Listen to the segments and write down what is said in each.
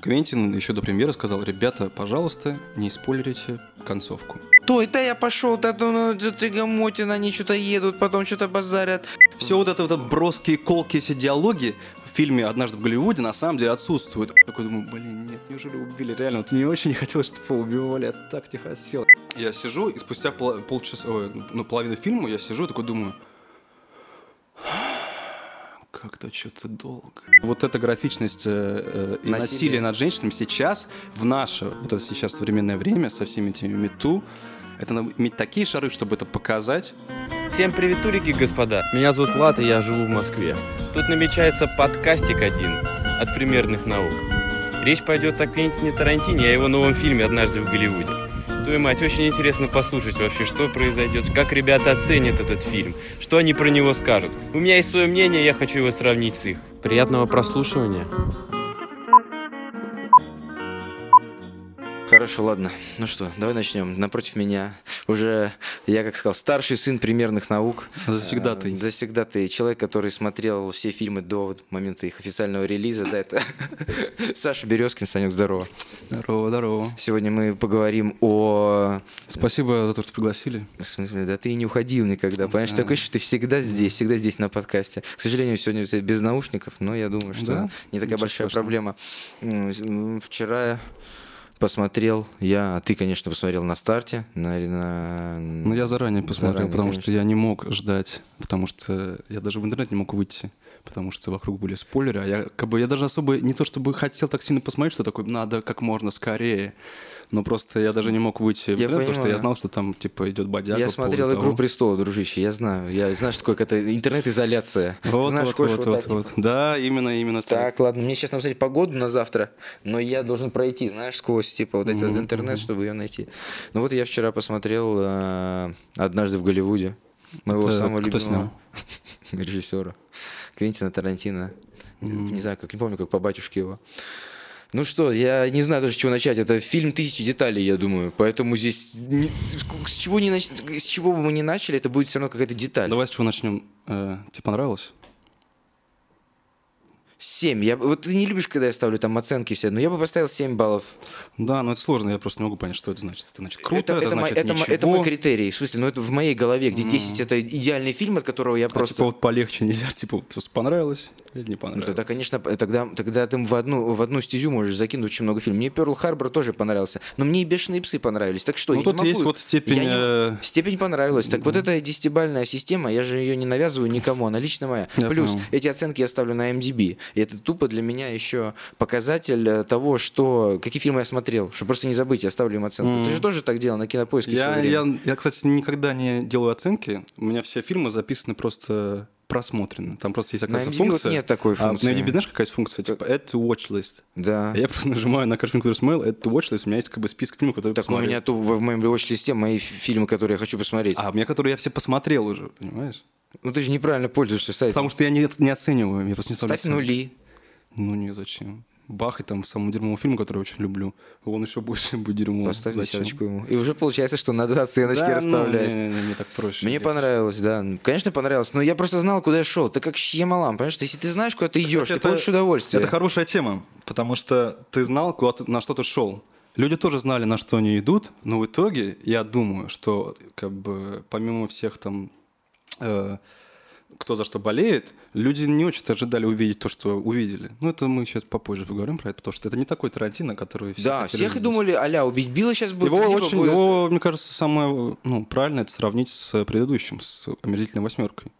Квентин еще до премьеры сказал, ребята, пожалуйста, не спойлерите концовку. То это я пошел, да, ну, ты Гамотин, они что-то едут, потом что-то базарят. Все вот это вот броские, колки, все диалоги в фильме «Однажды в Голливуде» на самом деле отсутствуют. Я такой думаю, блин, нет, неужели убили? Реально, вот мне очень не хотелось, чтобы убивали, я так не хотел. Я сижу, и спустя пол, полчаса, ой, ну, половину фильма я сижу и такой думаю, как-то что-то долго. Вот эта графичность э, э, и насилие. насилие над женщинами сейчас, в наше, вот это сейчас современное время, со всеми этими мету, это надо иметь такие шары, чтобы это показать. Всем приветулики, господа. Меня зовут Влад, и я живу в Москве. Тут намечается подкастик один от примерных наук. Речь пойдет о Квентине Тарантине и о его новом фильме «Однажды в Голливуде». Твою мать, очень интересно послушать вообще, что произойдет, как ребята оценят этот фильм, что они про него скажут. У меня есть свое мнение, я хочу его сравнить с их. Приятного прослушивания. Хорошо, ладно. Ну что, давай начнем. Напротив меня уже, я как сказал, старший сын примерных наук. Завсегда ты. Э, Завсегда ты. Человек, который смотрел все фильмы до момента их официального релиза. Да, это Саша Березкин. Санек, здорово. Здорово, здорово. Сегодня мы поговорим о... Спасибо за то, что пригласили. В смысле, да ты и не уходил никогда. Понимаешь, такое что ты всегда здесь, всегда здесь на подкасте. К сожалению, сегодня без наушников, но я думаю, что да? не такая Ничего большая страшного. проблема. Вчера посмотрел я, а ты, конечно, посмотрел на старте. На, на... Ну, я заранее посмотрел, заранее, потому конечно. что я не мог ждать, потому что я даже в интернет не мог выйти, потому что вокруг были спойлеры, а я как бы я даже особо не то чтобы хотел так сильно посмотреть, что такое надо как можно скорее. Но просто я даже не мог выйти в интернет, потому что я знал, что там типа идет бодяга. Я смотрел «Игру престолов», дружище, я знаю. Я знаю, что такое это интернет-изоляция. Вот, знаешь, вот, вот, вот, вот. Да, именно, именно так. Так, ладно, мне сейчас написать погоду на завтра, но я должен пройти, знаешь, сквозь типа вот этот интернет, чтобы ее найти. Ну вот я вчера посмотрел э, «Однажды в Голливуде». Моего это самого кто любимого режиссера. Квентина Тарантино. Не знаю, как не помню, как по батюшке его. Ну что, я не знаю даже, с чего начать. Это фильм тысячи деталей, я думаю. Поэтому здесь не, с, чего не нач... с чего бы мы ни начали, это будет все равно какая-то деталь. Давай с чего начнем. Э, тебе понравилось? 7. Я, вот ты не любишь, когда я ставлю там оценки все, но я бы поставил 7 баллов. Да, но это сложно, я просто не могу понять, что это значит. Это значит круто, это, это, это значит это, ничего. это мой критерий. В смысле, ну это в моей голове, где 10 mm. это идеальный фильм, от которого я а просто... типа вот полегче нельзя, типа просто понравилось не понравилось? Ну, тогда, конечно, тогда, тогда ты в одну, в одну стезю можешь закинуть очень много фильмов. Мне Перл Харбор тоже понравился, но мне и Бешеные псы понравились. Так что, ну, тут есть вот степень... Я не... Э, степень понравилась. Так вот эта десятибальная система, я же ее не навязываю никому, она лично моя. Я Плюс понял. эти оценки я ставлю на MDB. И это тупо для меня еще показатель э, того, что какие фильмы я смотрел, чтобы просто не забыть, я ставлю им оценку. Ты же тоже так делал на кинопоиске. Я, я, я, кстати, никогда не делаю оценки. У меня все фильмы записаны просто просмотрены. Там просто есть такая функция. Вот нет такой функции. А на YouTube знаешь, какая есть функция? Типа add to watch list. Да. Я просто нажимаю на каждый фильм, который смотрел, add to watch list. У меня есть как бы список фильмов, которые Так посмотрел. у меня то в моем watch листе мои фильмы, которые я хочу посмотреть. А у меня, которые я все посмотрел уже, понимаешь? Ну ты же неправильно пользуешься сайтом. Потому что я не, не оцениваю, я просто не ставлю Ставь нули. Ну не зачем. Бах и там самому дерьмовому фильму, который я очень люблю. Он еще больше будет дерьмовым. Поставь десяточку ему. И уже получается, что надо оценочки да, расставлять. Ну, не, не, не, так проще. Мне понравилось, да. Конечно, понравилось. Но я просто знал, куда я шел. Ты как Шьямалам, понимаешь? Если ты знаешь, куда ты идешь, Кстати, ты получишь удовольствие. Это хорошая тема, потому что ты знал, куда ты, на что ты шел. Люди тоже знали, на что они идут, но в итоге я думаю, что как бы помимо всех там э, кто за что болеет, люди не очень ожидали увидеть то, что увидели. Ну, это мы сейчас попозже поговорим про это, потому что это не такой Тарантино, который все Да, всех и думали, а убить Билла сейчас будет. Его, очень, будет... его мне кажется, самое ну, правильное это сравнить с предыдущим, с «Омерзительной восьмеркой».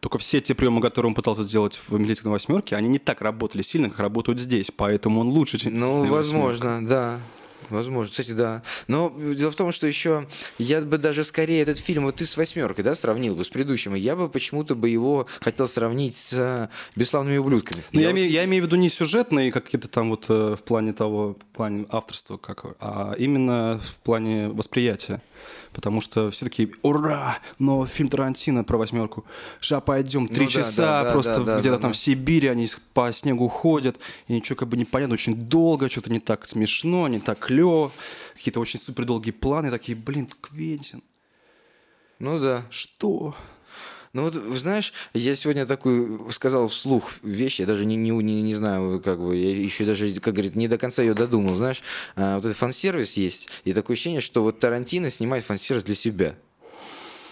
Только все те приемы, которые он пытался сделать в «Омерзительной восьмерке», они не так работали сильно, как работают здесь, поэтому он лучше, чем Ну, возможно, восьмерка. да. Возможно, кстати, да. Но дело в том, что еще я бы даже скорее этот фильм, вот ты с восьмеркой, да, сравнил бы с предыдущим, и я бы почему-то бы его хотел сравнить с «Бесславными ублюдками». Ну, я, я, имею, я имею в виду не сюжетные какие-то там вот э, в плане того, в плане авторства, как, а именно в плане восприятия потому что все такие, ура, но фильм Тарантино про восьмерку, ша, пойдем, три ну, часа, да, да, просто да, где-то да, там да. в Сибири они по снегу ходят, и ничего как бы не понятно, очень долго, что-то не так смешно, не так клево, какие-то очень супер долгие планы, такие, блин, Квентин. Ну да. Что? Ну вот, знаешь, я сегодня такую сказал вслух вещь, я даже не, не, не, не знаю, как бы, я еще даже, как говорит, не до конца ее додумал, знаешь. А, вот этот фан-сервис есть, и такое ощущение, что вот Тарантино снимает фан-сервис для себя.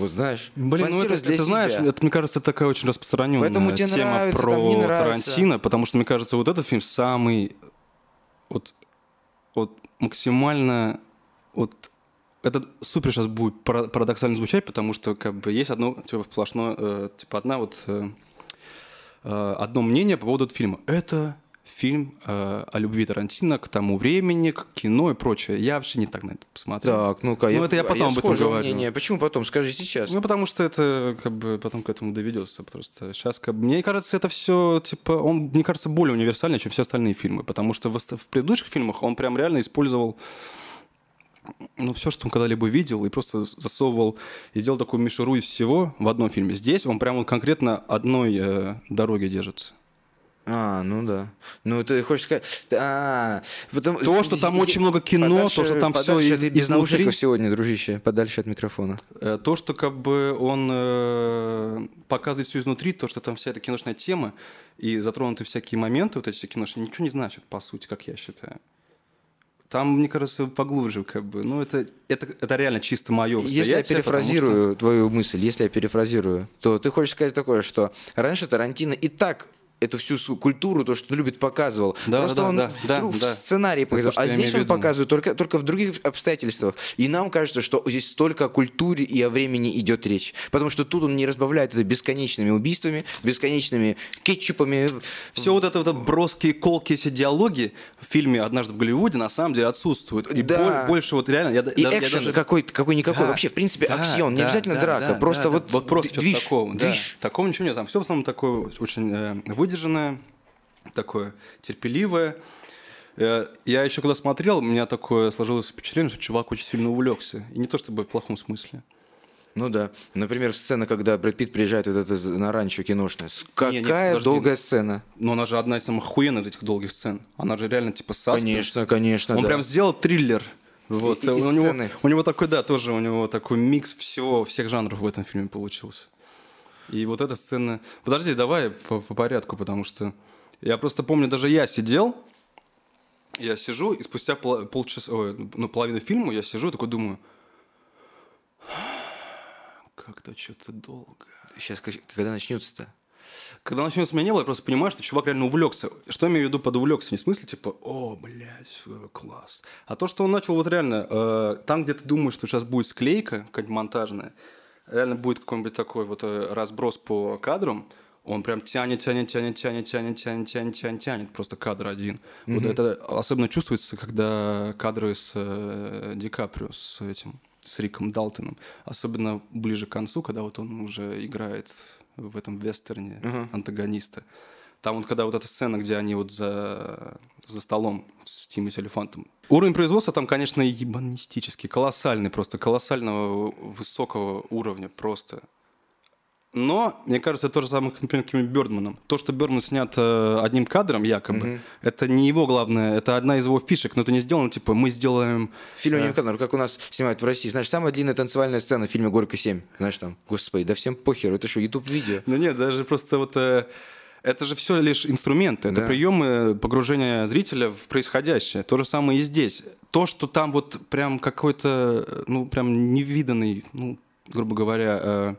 Вот знаешь, Блин, ну это, это знаешь, это, мне кажется, такая очень распространенная Поэтому тебе тема нравится, про там, не нравится. Тарантино, потому что, мне кажется, вот этот фильм самый вот, вот максимально вот это супер сейчас будет парадоксально звучать, потому что как бы есть одно типа сплошное, э, типа одна вот э, э, одно мнение по поводу фильма. Это фильм э, о любви Тарантино к тому времени, к кино и прочее. Я вообще не так на это посмотрел. Так, ну-ка, ну, это я потом я об этом говорю. Мнение. Почему потом? Скажи сейчас. Ну, потому что это как бы потом к этому доведется. Просто сейчас, как бы, мне кажется, это все, типа, он, мне кажется, более универсальный, чем все остальные фильмы. Потому что в, в предыдущих фильмах он прям реально использовал ну, все, что он когда-либо видел, и просто засовывал и делал такую мишуру из всего в одном фильме. Здесь он прям вот конкретно одной э, дороги держится. А, ну да. Ну, ты хочешь сказать... А, потому... То, что там очень много кино, подальше, то, что там все из, без изнутри... сегодня, дружище, подальше от микрофона. Э, то, что как бы он э, показывает все изнутри, то, что там вся эта киношная тема и затронуты всякие моменты, вот эти все киношные, ничего не значит, по сути, как я считаю. Там, мне кажется, поглубже, как бы. Ну, это, это, это реально чисто мое Если я перефразирую что... твою мысль, если я перефразирую, то ты хочешь сказать такое, что раньше Тарантино и так эту всю культуру, то, что он любит, показывал. Да, Просто да, он да, да, в да. сценарии показывал. а здесь он показывает только, только в других обстоятельствах. И нам кажется, что здесь только о культуре и о времени идет речь. Потому что тут он не разбавляет это бесконечными убийствами, бесконечными кетчупами. Все вот это вот броские, колкие все диалоги в фильме «Однажды в Голливуде» на самом деле отсутствуют. И да. больше вот реально... Я, и я, экшен даже... какой, какой-никакой. Да. Вообще, в принципе, да, аксион. Не обязательно да, драка. Да, просто да, вот, вот просто движ, такого. Движ. Да. Такого ничего нет. Там все в основном такое очень э, выдержанное, такое терпеливое. Э, я еще когда смотрел, у меня такое сложилось впечатление, что чувак очень сильно увлекся. И не то чтобы в плохом смысле. Ну да. Например, сцена, когда Брэд Питт приезжает вот это на ранчо киношное. Какая не, не, долгая сцена. Но она же одна из самых охуенных из этих долгих сцен. Она же реально типа саспенс. Конечно, конечно, Он да. прям сделал триллер. Вот. И, и у, него, у него такой, да, тоже у него такой микс всего, всех жанров в этом фильме получился. И вот эта сцена... Подожди, давай по, по порядку, потому что я просто помню, даже я сидел, я сижу, и спустя пол, полчаса, ой, ну, половину фильма я сижу и такой думаю, как-то что-то долго. Сейчас, когда начнется-то? Когда начнется меня не было, я просто понимаю, что чувак реально увлекся. Что я имею в виду под увлекся? Не в смысле, типа, о, блядь, класс. А то, что он начал вот реально, э, там, где ты думаешь, что сейчас будет склейка, какая-нибудь монтажная, реально будет какой-нибудь такой вот э, разброс по кадрам, он прям тянет, тянет, тянет, тянет, тянет, тянет, тянет, тянет, тянет, просто кадр один. Mm-hmm. Вот это особенно чувствуется, когда кадры с э, Ди Каприо, с этим, с Риком Далтоном. Особенно ближе к концу, когда вот он уже играет в этом вестерне uh-huh. антагониста. Там вот когда вот эта сцена, где они вот за, за столом с Тимми Элефантом. Уровень производства там, конечно, ебанистический, колоссальный просто, колоссального высокого уровня просто. Но, мне кажется, то же самое, например, каким Бёрдманом. То, что Бёрдман снят э, одним кадром, якобы, mm-hmm. это не его главное, это одна из его фишек, но это не сделано, типа, мы сделаем... Фильм одним э... кадром, как у нас снимают в России. Знаешь, самая длинная танцевальная сцена в фильме «Горько 7». Знаешь, там, господи, да всем похер, это что, YouTube-видео? Ну нет, даже просто вот... Э... Это же все лишь инструменты, это да. приемы погружения зрителя в происходящее. То же самое и здесь. То, что там вот прям какой-то, ну, прям невиданный, ну, грубо говоря, э,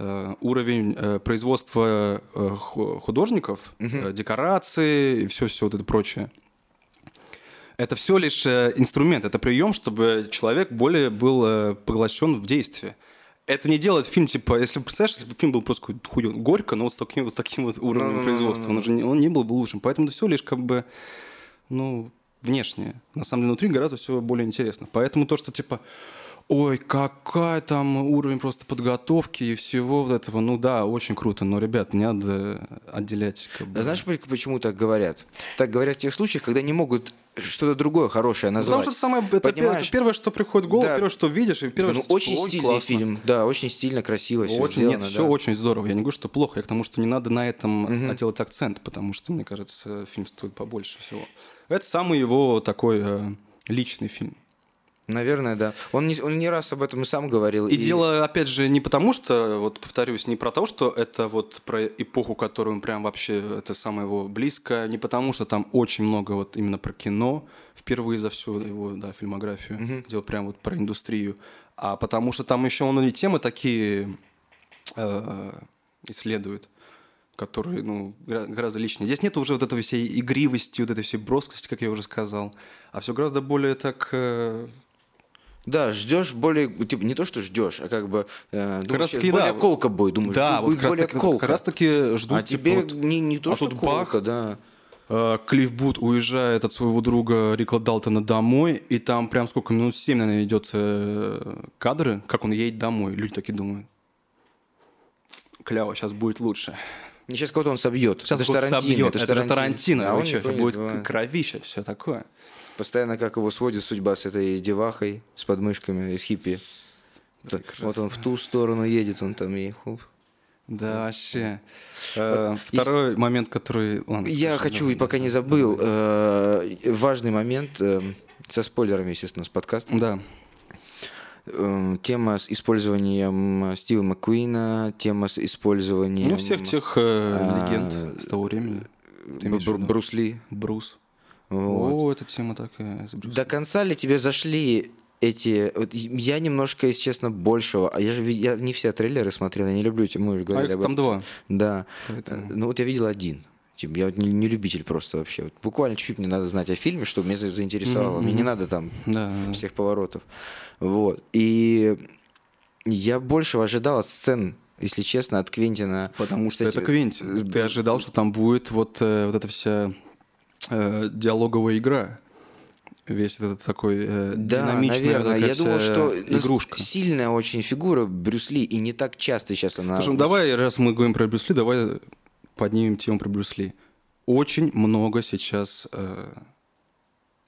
Э, уровень э, производства э, художников, угу. декорации и все-все вот это прочее. Это все лишь инструмент, это прием, чтобы человек более был поглощен в действие. Это не делает фильм, типа, если представляешь, если бы фильм был просто хуй, горько, но вот с таким, вот с таким вот уровнем no, no, производства, no, Он, же не, он не был бы лучшим. Поэтому это все лишь как бы, ну, внешнее. На самом деле внутри гораздо все более интересно. Поэтому то, что типа, ой, какая там уровень просто подготовки и всего вот этого. Ну да, очень круто, но, ребят, не надо отделять. Как бы. А знаешь, почему так говорят? Так говорят в тех случаях, когда не могут что-то другое хорошее назвать. Потому что самое, это, это первое, что приходит в голову, да. первое, что видишь, и первое, ну, что очень типа, стильный классно. фильм, да, очень стильно, красиво все очень, сделано. Нет, да. все очень здорово. Я не говорю, что плохо, я к тому, что не надо на этом угу. делать акцент, потому что, мне кажется, фильм стоит побольше всего. Это самый его такой э, личный фильм. Наверное, да. Он не, он не раз об этом сам говорил. И, и дело, опять же, не потому что, вот повторюсь, не про то, что это вот про эпоху, которую он прям вообще, это самое его близко, не потому что там очень много вот именно про кино, впервые за всю его да, фильмографию, угу. делал прям вот про индустрию, а потому что там еще он и темы такие э, исследует которые, ну, гораздо личнее. Здесь нет уже вот этой всей игривости, вот этой всей броскости, как я уже сказал, а все гораздо более так э, да, ждешь более, типа, не то, что ждешь, а как бы э, думаешь, раз таки, более да, колка будет, думаешь, да, будет вот более таки, колка. Как раз таки ждут, а типа, тебе вот, не, не то, а что тут колка, бах, да. Э, Клифф Бут уезжает от своего друга Рикла Далтона домой, и там прям сколько минут 7, наверное, идет э, кадры, как он едет домой. Люди такие думают, кляво, сейчас будет лучше. Не сейчас кого-то он собьет. Сейчас это кого-то собьет. Это, это же Тарантино. А он что, будет давай. кровища, все такое. Постоянно как его сводит судьба с этой девахой, с подмышками, с хиппи. Вот, вот он в ту сторону едет, он там и хоп. Да, вообще. Э, второй момент, который... Я хочу, пока не забыл, э, важный момент, э, со спойлерами, естественно, с подкаста. Да. Тема с использованием Стива Маккуина, тема с использованием... Ну, всех тех а, легенд с того времени. Брус Ли. Брус. Вот. О, эта тема такая. До конца ли тебе зашли эти... Вот я немножко, если честно, большего... А я же я не все трейлеры смотрел, я не люблю, мы уже говорили а об этом. там два. Да. Поэтому... Ну вот я видел один. Типа, я вот не, не любитель просто вообще. Вот буквально чуть-чуть мне надо знать о фильме, чтобы меня заинтересовало. Mm-hmm. Мне не надо там да, всех поворотов. Вот. И я большего ожидал сцен если честно, от Квентина. Потому что Кстати, это Квентин. Ты ожидал, что там будет вот, э, вот эта вся э, диалоговая игра. Весь этот такой э, да, динамичная наверное. Я думал, что игрушка. сильная очень фигура Брюс Ли, и не так часто сейчас она... Слушай, ну давай, раз мы говорим про Брюс Ли, давай поднимем тему про Брюс Ли. Очень много сейчас... Э,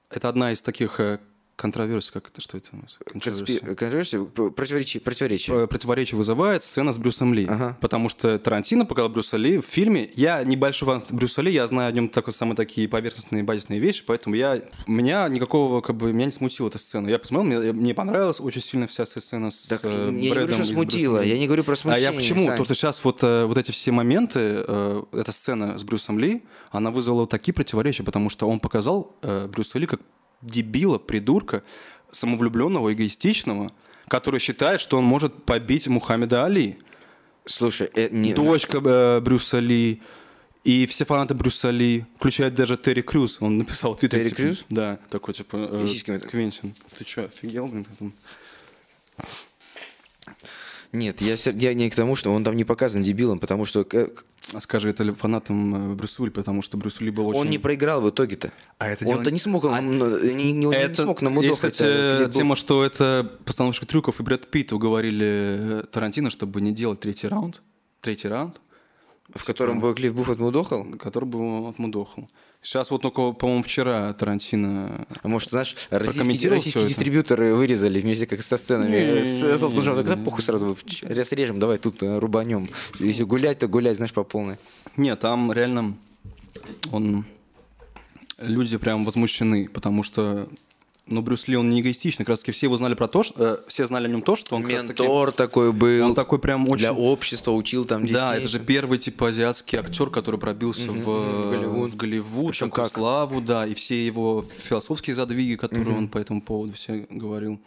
это одна из таких э, Контроверсия, как это, что это? Контроверсия, Контроверсия противоречие, противоречие. Противоречие вызывает сцена с Брюсом Ли. Ага. Потому что Тарантино показал Брюса Ли в фильме. Я небольшой фан Брюса Ли, я знаю о нем такой, самые такие поверхностные, базисные вещи, поэтому я, меня никакого, как бы, меня не смутила эта сцена. Я посмотрел, мне, мне понравилась очень сильно вся сцена с так, э, Я не говорю, что смутила, я не говорю про смущение. А я почему? Сань. То, что сейчас вот, э, вот эти все моменты, э, эта сцена с Брюсом Ли, она вызвала такие противоречия, потому что он показал Брюса Ли как дебила, придурка, самовлюбленного, эгоистичного, который считает, что он может побить Мухаммеда Али. Слушай, э, не... дочка э, Брюса Ли и все фанаты Брюса Ли, включая даже Терри Крюс, он написал в Твиттере. Терри типа, Крюс? Да, такой типа э, Квентин. Ты что, офигел, блин? Нет, я, я не к тому, что он там не показан дебилом, потому что... Скажи это фанатам э, Брюса Ли, потому что Брюс Ли был очень... Он не проиграл в итоге-то. А это Он-то дело... не смог, он, а... не, не, это... не смог намудохать. Есть, кстати, тема, что это постановщик трюков и Брэд Питт уговорили Тарантино, чтобы не делать третий раунд. Третий раунд. В котором бы Клифф Буф отмудохал? Который бы отмудохал. Сейчас вот только, по-моему, вчера Тарантино А может, знаешь, российские, российские дистрибьюторы вырезали вместе как со сценами. С Элтон Джоном, когда похуй сразу режем, давай тут э, рубанем. Если гулять, то гулять, знаешь, по полной. Нет, там реально он... Люди прям возмущены, потому что но Брюс Ли, он не эгоистичный. Как раз таки все его знали про то, что... Э, все знали о нем то, что он... Ментор таки, такой был. Он такой прям очень... Для общества учил там детей. Да, это же первый, типа, азиатский актер, который пробился mm-hmm, в, в Голливуд. В Голливуд Причем как? славу, да, и все его философские задвиги, которые mm-hmm. он по этому поводу все говорил.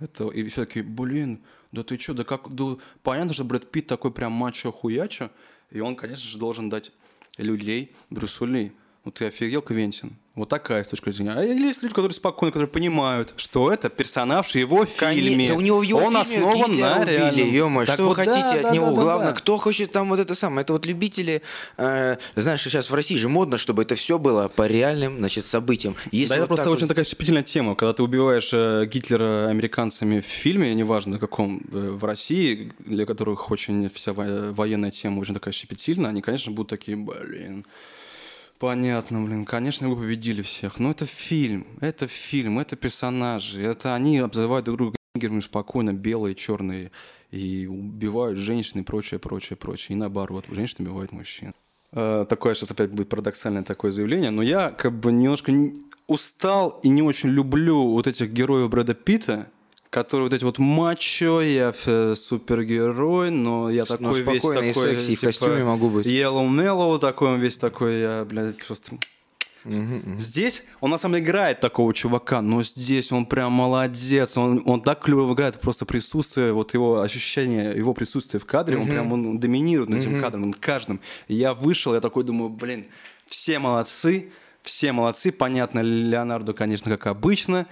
Это, и все таки блин, да ты что, да как... Да, понятно, что Брэд Питт такой прям мачо-хуячо, и он, конечно же, должен дать людей Брюсу Ли. Ну ты офигел, Квентин? Вот такая с точки зрения. А есть люди, которые спокойно, которые понимают, что это персонаж в его фильме. Да у него в его Он фильме основан на реальном. ё что вот вы хотите да, от да, него? Да, Главное, да. кто хочет там вот это самое. Это вот любители... Э, знаешь, сейчас в России же модно, чтобы это все было по реальным, значит, событиям. Если да, вот это просто вот... очень такая щепетильная тема. Когда ты убиваешь э, Гитлера американцами в фильме, неважно каком, э, в России, для которых очень вся военная тема очень такая щепетильная, они, конечно, будут такие, блин... Понятно, блин, конечно, вы победили всех. Но это фильм, это фильм, это персонажи. Это они обзывают друг друга нигерами спокойно, белые, черные, и убивают женщин и прочее, прочее, прочее. И наоборот, женщины убивают мужчин. Э, такое сейчас опять будет парадоксальное такое заявление, но я как бы немножко устал и не очень люблю вот этих героев Брэда Питта, которые вот эти вот мачо, я супергерой, но я ну, такой весь такой... И секси, типа, в костюме могу быть. Yellow Mellow такой, он весь такой, я, блядь, просто Здесь он на самом деле играет такого чувака, но здесь он прям молодец, он, он так клево играет, просто присутствие, вот его ощущение, его присутствие в кадре, он прям он доминирует над этим кадром, над каждым. И я вышел, я такой думаю, блин, все молодцы, все молодцы, понятно, Леонардо, конечно, как обычно,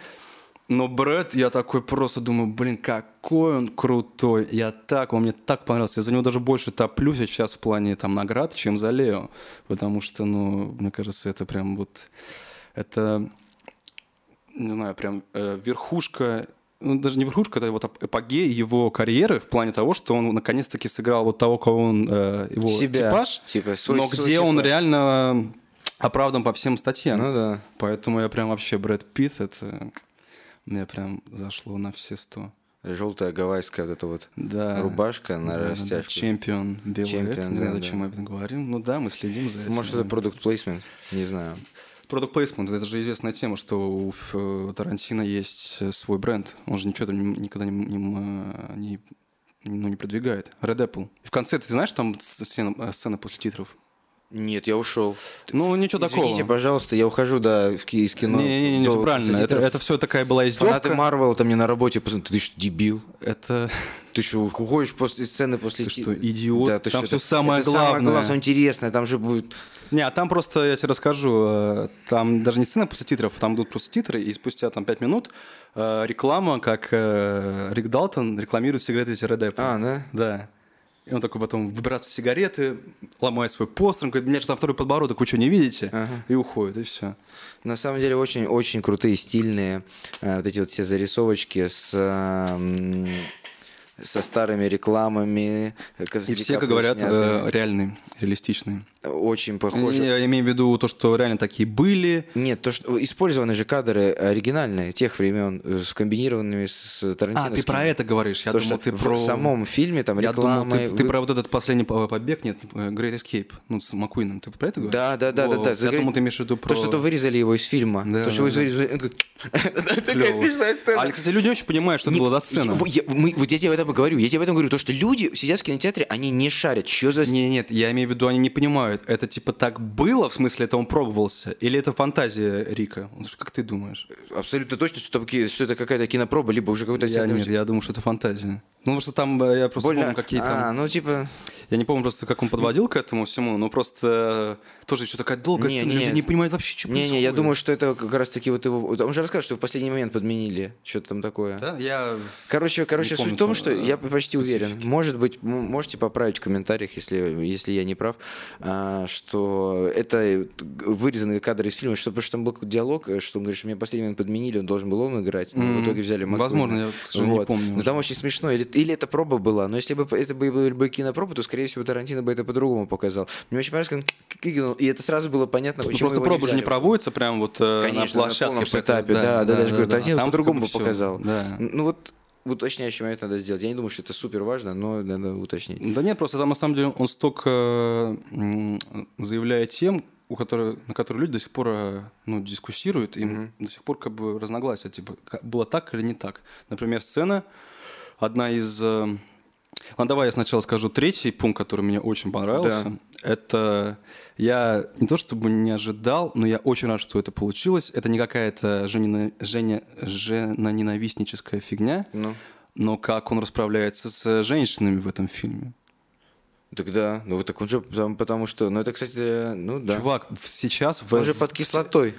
но Брэд, я такой просто думаю, блин, какой он крутой. Я так, он мне так понравился. Я за него даже больше топлю сейчас в плане там наград, чем за Лео. Потому что, ну, мне кажется, это прям вот... Это, не знаю, прям э, верхушка ну, даже не верхушка, это вот эпогей его карьеры в плане того, что он наконец-таки сыграл вот того, кого он, э, его Себя, типаж, типа, свой, но где он типаж. реально оправдан по всем статьям. Ну да. Поэтому я прям вообще Брэд Питт, это мне прям зашло на все сто. Желтая гавайская вот эта вот да, рубашка на да, растяжку. Да, чемпион белый. Чемпион, не знаю, зачем да. мы об этом говорим. Ну да, мы следим за этим. Может, это продукт плейсмент, не знаю. Продукт плейсмент, это же известная тема, что у э, Тарантино есть э, свой бренд. Он же ничего там никогда не, не, не, ну, не продвигает. Red Apple. И в конце, ты знаешь, там сцена, сцена после титров? Нет, я ушел. Ну, ничего Извините, такого. Извините, пожалуйста, я ухожу, да, из кино. Не-не-не, не, правильно. Это, это все такая была издевка. Фанаты Марвел там мне на работе, ты что, дебил? Это... Ты что, уходишь после сцены, после... Ты что, идиот? Да, ты там что, все самое это главное. самое главное, самое интересное, там же будет... Не, а там просто, я тебе расскажу, э, там даже не сцена после титров, там идут просто титры, и спустя там 5 минут э, реклама, как э, Рик Далтон рекламирует сигареты Red Apple. А, да? Да. И он такой потом выбирается сигареты, ломает свой постер, говорит, меня же там второй подбородок, вы что, не видите? Ага. И уходит, и все. На самом деле очень-очень крутые, стильные э, вот эти вот все зарисовочки с... Э, со старыми рекламами. И все, как говорят, э, реальные, реалистичные. Очень похожи. Я имею в виду то, что реально такие были. Нет, то, что использованы же кадры оригинальные тех времен, э, с комбинированными с Тарантино. А, ты про это говоришь? Я то, думал, ты в про... самом фильме там реклама. Я думал, ты, ты про вот этот последний побег, нет, э, Great Escape, ну, с Маккуином. Ты про это говоришь? Да, да, да, да. да. Я думал, ты имеешь в виду про... То, что-то вырезали его из фильма. Да, то, что да, вырезали... Такая смешная сцена. А, кстати, люди очень понимают, что это была за сцена. Вот я тебе об этом говорю. Я тебе об этом говорю. То, что люди сидят в кинотеатре, они не шарят. Что за... Нет, нет, я имею в виду, они не понимают. Это типа так было, в смысле, это он пробовался? Или это фантазия Рика? Как ты думаешь? Абсолютно точно, что, что это какая-то кинопроба, либо уже какой-то... Я, нет, я думаю, что это фантазия. Ну, потому что там э, я просто Больно... помню, какие там... А, ну, типа... Я не помню просто, как он подводил к этому всему, но просто тоже еще такая долгая не, сцена, не, люди не понимают вообще, что не, происходит. Не, я думаю, что это как раз-таки вот его... Он же рассказывал, что в последний момент подменили что-то там такое. Да, я... Короче, короче суть в том, что я почти уверен, может быть, можете поправить в комментариях, если, если я не прав, а, что это вырезанные кадры из фильма, что, потому что там был диалог, что он говорит, что меня в последний момент подменили, он должен был он играть, но mm-hmm. в итоге взяли Маккуина. Возможно, я, к вот. не помню. Но там очень смешно. Или, или это проба была, но если бы это были бы кинопроба, то, скорее всего, Тарантино бы это по-другому показал. Мне очень понравилось, как и это сразу было понятно, почему ну, Просто проба же не проводится прям вот э, Конечно, на площадке. на сетапе, да, да, да, да, говорю, Тарантино по-другому бы показал. Ну вот уточняющий момент надо сделать. Я не думаю, что это супер важно, но надо уточнить. Да нет, просто там на самом деле он столько заявляет тем, у которых, на которые люди до сих пор э, ну, дискуссируют, им mm-hmm. до сих пор как бы разногласия, типа, было так или не так. Например, сцена, одна из э, Ладно, давай я сначала скажу третий пункт, который мне очень понравился. Да. Это я не то чтобы не ожидал, но я очень рад, что это получилось. Это не какая-то Женя, Женя, жена-ненавистническая фигня, ну. но как он расправляется с женщинами в этом фильме. Так да, ну так он же, потому что, ну это, кстати, ну да. Чувак, сейчас... Он в, же под кислотой.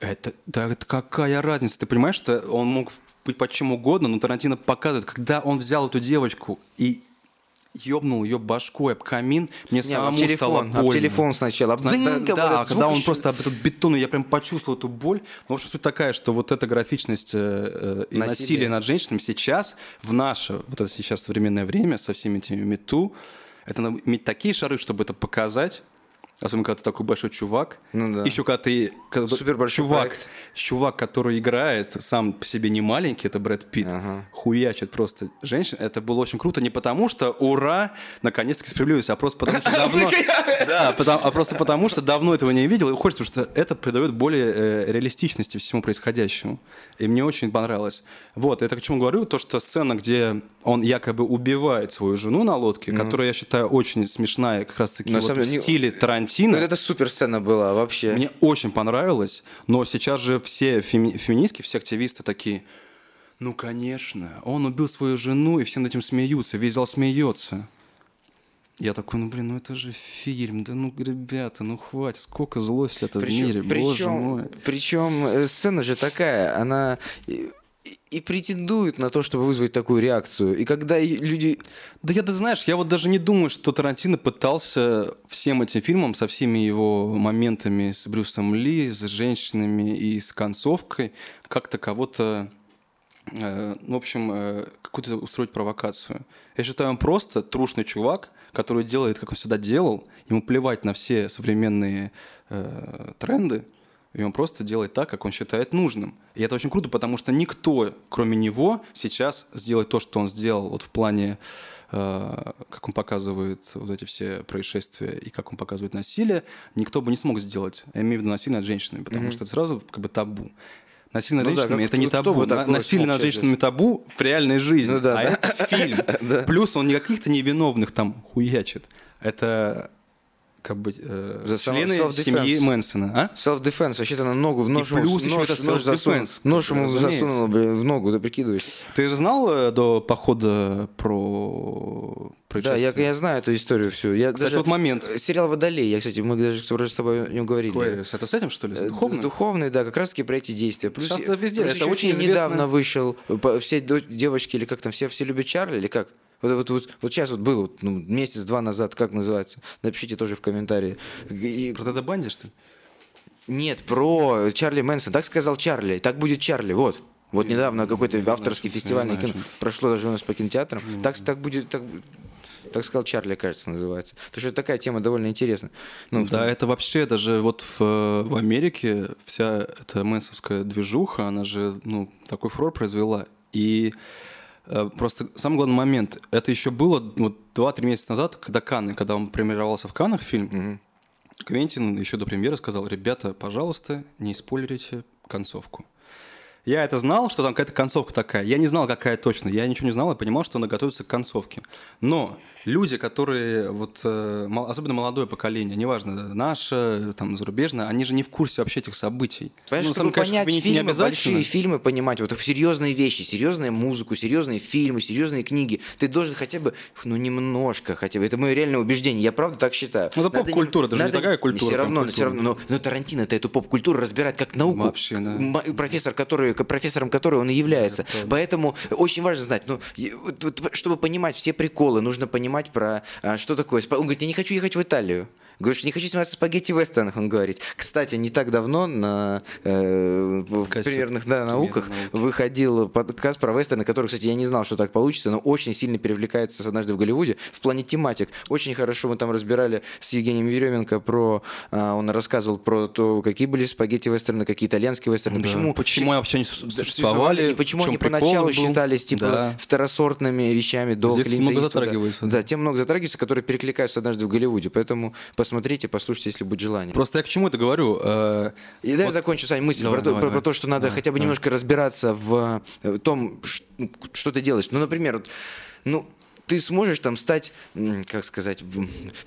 Это, да, это какая разница? Ты понимаешь, что он мог быть под чем угодно, но Тарантино показывает, когда он взял эту девочку и ёбнул ее башкой об камин, мне не, самому телефон, стало больно. Об телефон сначала. Об да, да, когда он просто об этот бетон, я прям почувствовал эту боль. Но, в общем, суть такая, что вот эта графичность э, э и насилие. насилие над женщинами сейчас, в наше, вот это сейчас современное время, со всеми этими мету, это иметь такие шары, чтобы это показать, Особенно, когда ты такой большой чувак. Ну да. Еще когда ты... Когда Супер большой чувак, проект. чувак, который играет, сам по себе не маленький, это Брэд Питт, Ага. хуячит просто женщин. Это было очень круто не потому, что ура, наконец-таки справедливость, а просто потому, что давно... Да, а просто потому, что давно этого не видел, и хочется, потому что это придает более э, реалистичности всему происходящему. И мне очень понравилось. Вот, это к чему говорю, то, что сцена, где он якобы убивает свою жену на лодке, которая, я считаю, очень смешная, как раз-таки самом в стиле Тарантино. Ну, это супер сцена была вообще. Мне очень понравилось, но сейчас же все феми- феминистки, все активисты такие, ну, конечно, он убил свою жену, и все над этим смеются, весь зал смеется. Я такой, ну, блин, ну это же фильм, да ну, ребята, ну хватит, сколько злости это в мире, боже мой. причем э, сцена же такая, она и, претендует на то, чтобы вызвать такую реакцию. И когда люди... Да я, ты знаешь, я вот даже не думаю, что Тарантино пытался всем этим фильмом, со всеми его моментами с Брюсом Ли, с женщинами и с концовкой, как-то кого-то, э, в общем, э, какую-то устроить провокацию. Я считаю, он просто трушный чувак, который делает, как он всегда делал, ему плевать на все современные э, тренды, и он просто делает так, как он считает нужным. И это очень круто, потому что никто, кроме него, сейчас сделает то, что он сделал вот в плане, э, как он показывает вот эти все происшествия и как он показывает насилие, никто бы не смог сделать. Я имею в виду насилие над женщинами, потому что это сразу как бы табу. Насилие над Ну да, женщинами как- это не табу. На- Насилие над женщинами табу в реальной жизни. Ну да, а да. это фильм. Плюс он не каких-то невиновных там хуячит. Это как бы э, За члены семьи Мэнсона. А? Self-defense, вообще-то на ногу в нож, И плюс еще нож, это нож засунул, нож ему засунул, блин, в ногу, ты прикидываешь. Ты же знал э, до похода про Да, я, происшествие? я знаю эту историю всю. Я Кстати, даже- вот момент. Сериал «Водолей», я, кстати, мы даже вроде с тобой о нем говорили. Aquarius. Это с этим, что ли? С Э, духовным? С духовной, да, как раз таки про эти действия. Плюс, Сейчас везде, плюс это еще очень известно. недавно вышел. Все девочки или как там, все, все любят Чарли или как? Вот, вот, вот, вот сейчас вот был, вот, ну, месяц-два назад, как называется? Напишите тоже в комментарии. И- Про Теда Банди, что ли? Нет, про Чарли Мэнсон. Так сказал Чарли. Так будет Чарли. Вот. Вот недавно какой-то авторский я фестивальный не кино прошло даже у нас по кинотеатрам. Так, так будет, так, так сказал Чарли, кажется, называется. То что такая тема довольно интересная. Ну, да, это вообще даже вот в, в Америке вся эта мэнсовская движуха, она же, ну, такой фурор произвела. И просто самый главный момент, это еще было вот 2-3 месяца назад, когда Канны, когда он премьеровался в Каннах фильм, Квентин еще до премьеры сказал, ребята, пожалуйста, не спойлерите концовку. Я это знал, что там какая-то концовка такая. Я не знал, какая точно. Я ничего не знал, я понимал, что она готовится к концовке. Но люди, которые, вот, э, особенно молодое поколение, неважно, наше, там, зарубежное, они же не в курсе вообще этих событий. Понимаешь, Ну, чтобы сам, конечно, понять не фильмы, обязательно. большие фильмы понимать, вот серьезные вещи, серьезную музыку, серьезные фильмы, серьезные книги, ты должен хотя бы, ну, немножко хотя бы, это мое реальное убеждение, я правда так считаю. Ну, это поп-культура, даже не такая культура, Все равно, все равно, но, но Тарантино-то эту поп-культуру разбирает как науку. Вообще, да. Профессор, который, профессором которой он и является. Поэтому очень важно знать, ну, чтобы понимать все приколы, нужно понимать про, а, что такое. Он говорит, я не хочу ехать в Италию. Говорит, что не хочу сниматься в спагетти вестернах, он говорит. Кстати, не так давно на э, в примерных да, науках науки». выходил подкаст про вестерны, который, кстати, я не знал, что так получится, но очень сильно перекликается с «Однажды в Голливуде» в плане тематик. Очень хорошо мы там разбирали с Евгением Еременко про... а, Он рассказывал про то, какие были спагетти вестерны, какие итальянские вестерны, Да. почему... Почему они вообще не су- существовали? И почему они поначалу был? считались типа Да. второсортными вещами до Здесь Клинта много Иствуда. затрагивается, Да, тем много затрагивается, которые перекликаются однажды в Голливуде. Поэтому посмотрите, послушайте, если будет желание. Просто я к чему это говорю? Э, И дай я вот- закончу, Сань, мысль Давай, про, то, давай, про- давай. про то, что надо хотя бы немножко разбираться в э, том, ну, что ты делаешь. Ну, например, вот, ну, ты сможешь там стать, как сказать,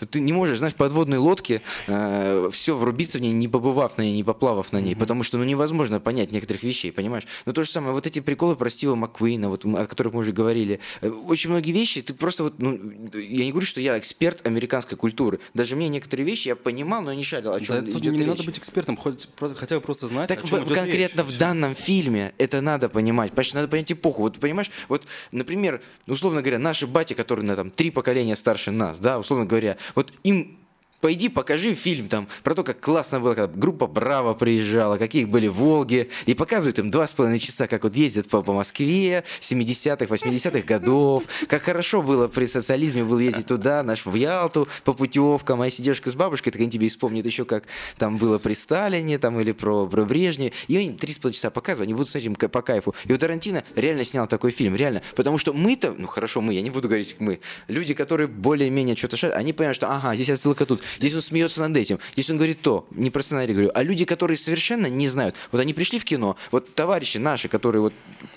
ты не можешь, знаешь, подводной лодке все врубиться в ней, не побывав на ней, не поплавав на ней, потому что ну, невозможно понять некоторых вещей, понимаешь? Но то же самое, вот эти приколы про Стива Маккуина, вот, о которых мы уже говорили, э, очень многие вещи, ты просто вот, ну, я не говорю, что я эксперт американской культуры, даже мне некоторые вещи я понимал, но не шарил, о Да, чем это идет не речь. надо быть экспертом, хоть хотя бы просто знать, Так о чем в- идет конкретно речь. в данном фильме это надо понимать. Что надо понять эпоху. Вот понимаешь, вот, например, условно говоря, наши бати, которые на там три поколения старше нас, да, условно говоря, вот им Пойди покажи фильм там про то, как классно было, когда группа Браво приезжала, какие были Волги, и показывают им два с половиной часа, как вот ездят по, по Москве 70-х, 80-х годов, как хорошо было при социализме было ездить туда, наш в Ялту по путевкам, а сидешка с бабушкой, так они тебе вспомнят еще, как там было при Сталине, там или про, про Брежнева, и они три с половиной часа показывают, они будут смотреть по кайфу. И вот Тарантино реально снял такой фильм, реально, потому что мы-то, ну хорошо, мы, я не буду говорить мы, люди, которые более-менее что-то шарят, они понимают, что ага, здесь отсылка тут, Здесь он смеется над этим. Здесь он говорит то. Не про сценарий говорю. А люди, которые совершенно не знают. Вот они пришли в кино. Вот товарищи наши, которые вот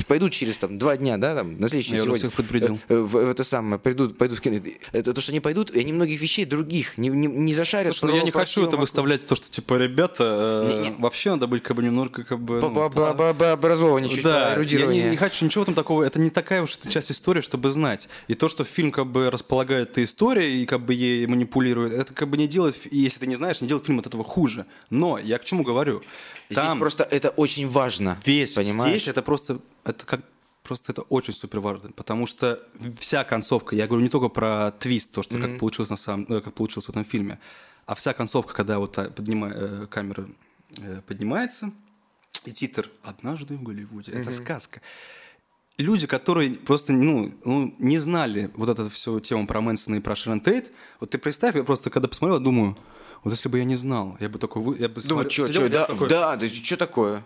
пойдут через там два дня, да, там, на следующий Я сегодня. всех предупредил. В, в, это самое, придут, пойдут в кино. Это то, что они пойдут, и они многих вещей других не, не, не зашарят. Слушай, ну я не хочу это выставлять, то, что, типа, ребята, э, не, не. вообще надо быть как бы немножко как бы... Ну, образованнее чуть, да, я не, не хочу ничего там такого, это не такая уж часть истории, чтобы знать. И то, что фильм как бы располагает этой историей и как бы ей манипулирует, это как бы не делает, если ты не знаешь, не делать фильм от этого хуже. Но я к чему говорю? Там здесь просто это очень важно. Весь понимаешь? здесь это просто это как просто это очень супер важно, потому что вся концовка, я говорю не только про твист, то, что mm-hmm. как получилось на самом, э, как получилось в этом фильме, а вся концовка, когда вот э, камера э, поднимается, и титр «Однажды в Голливуде». Mm-hmm. Это сказка. Люди, которые просто ну, ну, не знали вот эту всю тему про Мэнсона и про Шерон Тейт, вот ты представь, я просто когда посмотрел, думаю, вот если бы я не знал, я бы такой... Я бы Думаю, что, что, да, такой... да, да, что такое?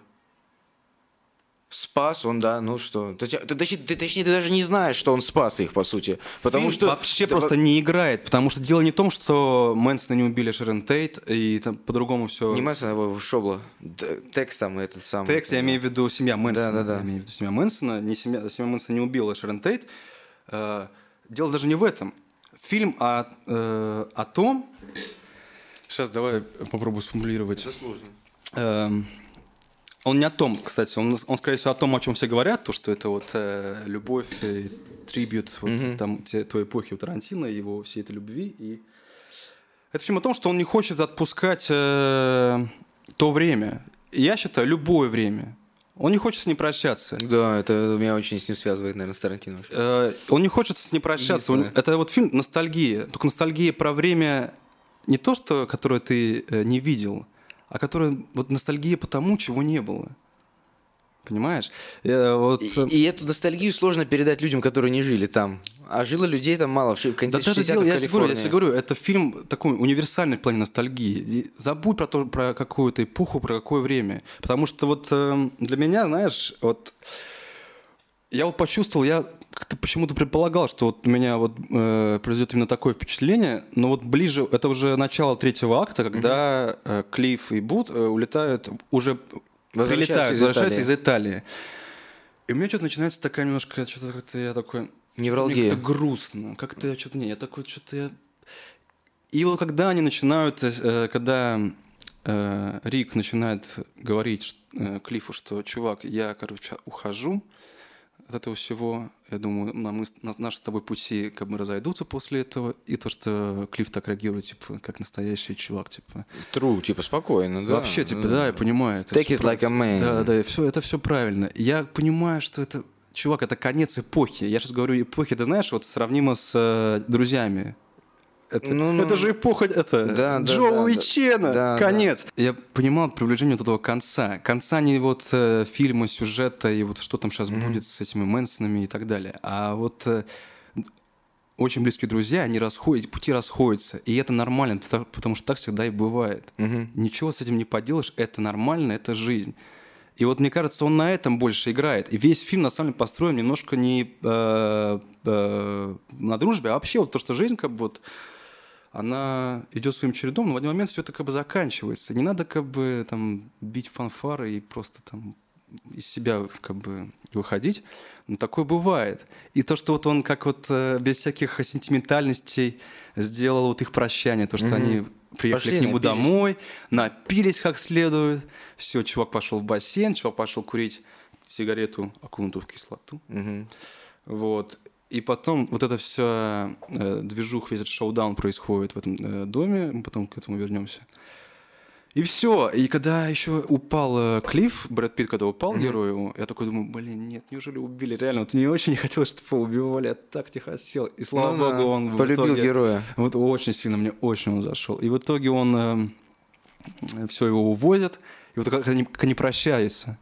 Спас он, да, ну что. Ты, ты, ты, точнее, ты даже не знаешь, что он спас их, по сути. Потому Фильм что... вообще ты, просто не играет, потому что дело не в том, что Мэнсона не убили Шерон Тейт, и там по-другому все... Не Мэнсона, его Шобла. Текст там этот самый. Текст, я имею в виду семья Мэнсона. Да, да, да. Я имею в виду семья Мэнсона. Не семья, семья Мэнсона не убила Шерон Тейт. Э, дело даже не в этом. Фильм о, э, о том, Сейчас давай попробую сформулировать. Это сложно. Он не о том, кстати, он, он, скорее всего, о том, о чем все говорят, то, что это вот э, любовь, э, трибют вот, mm-hmm. там, те, той эпохи у Тарантино, его всей этой любви. И это фильм о том, что он не хочет отпускать э, то время. Я считаю, любое время. Он не хочет с ним прощаться. Да, это меня очень с ним связывает, наверное, с Тарантино. Э, он не хочет с ним прощаться. Он, это вот фильм «Ностальгия». Только ностальгия про время не то, что, которое ты э, не видел, а которое вот ностальгия по тому, чего не было. Понимаешь? Я, вот... и, и эту ностальгию сложно передать людям, которые не жили там. А жило людей там мало в контексте да, даже дело, я тебе, говорю, я тебе говорю, это фильм такой универсальный в плане ностальгии. И забудь про, то, про какую-то эпоху, про какое время. Потому что вот э, для меня, знаешь, вот я вот почувствовал, я как-то почему-то предполагал, что вот у меня вот э, произойдет именно такое впечатление, но вот ближе, это уже начало третьего акта, когда угу. э, Клифф и Бут э, улетают, уже прилетают, из возвращаются из Италии. И у меня что-то начинается такая немножко, что-то как-то я такой... Невралгия. Мне как-то грустно, как-то я что-то... Не, я такой, что-то я... И вот когда они начинают, э, когда э, Рик начинает говорить э, Клиффу, что, чувак, я, короче, ухожу, от этого всего. Я думаю, на мы, на, наши с тобой пути как бы разойдутся после этого. И то, что Клифф так реагирует, типа, как настоящий чувак, типа. True, типа, спокойно, да. Вообще, типа, да, я понимаю. Это Take it like a man. Да, да, все, это все правильно. Я понимаю, что это, чувак, это конец эпохи. Я сейчас говорю эпохи, ты знаешь, вот сравнимо с э, друзьями. Это, ну, ну, это же эпоха это, да, Джоуи да, Чена, да, конец. Да. Я понимал приближение вот этого конца. Конца не вот э, фильма, сюжета и вот что там сейчас mm-hmm. будет с этими Мэнсонами и так далее. А вот э, очень близкие друзья, они расходят, пути расходятся. И это нормально, потому что так всегда и бывает. Mm-hmm. Ничего с этим не поделаешь, это нормально, это жизнь. И вот мне кажется, он на этом больше играет. И весь фильм на самом деле построен немножко не э, э, на дружбе, а вообще вот то, что жизнь как бы вот она идет своим чередом, но в один момент все это как бы заканчивается. Не надо как бы там бить фанфары и просто там из себя как бы выходить. Но такое бывает. И то, что вот он как вот э, без всяких сентиментальностей сделал вот их прощание, то, что mm-hmm. они приехали Пошли, к нему напились. домой, напились как следует, все, чувак пошел в бассейн, чувак пошел курить сигарету, окунутую в кислоту. Mm-hmm. Вот. И потом вот это все э, движух, весь этот шоу-даун происходит в этом э, доме, мы потом к этому вернемся. И все. И когда еще упал э, Клифф, Брэд Питт, когда упал mm-hmm. герою, я такой думаю, блин, нет, неужели убили? Реально, вот мне очень не хотелось, чтобы его убивали, я так не хотел. И слава ну, богу, он полюбил итоге, героя. Вот очень сильно, мне очень он зашел. И в итоге он э, все его увозят, и вот как они, как они прощаются.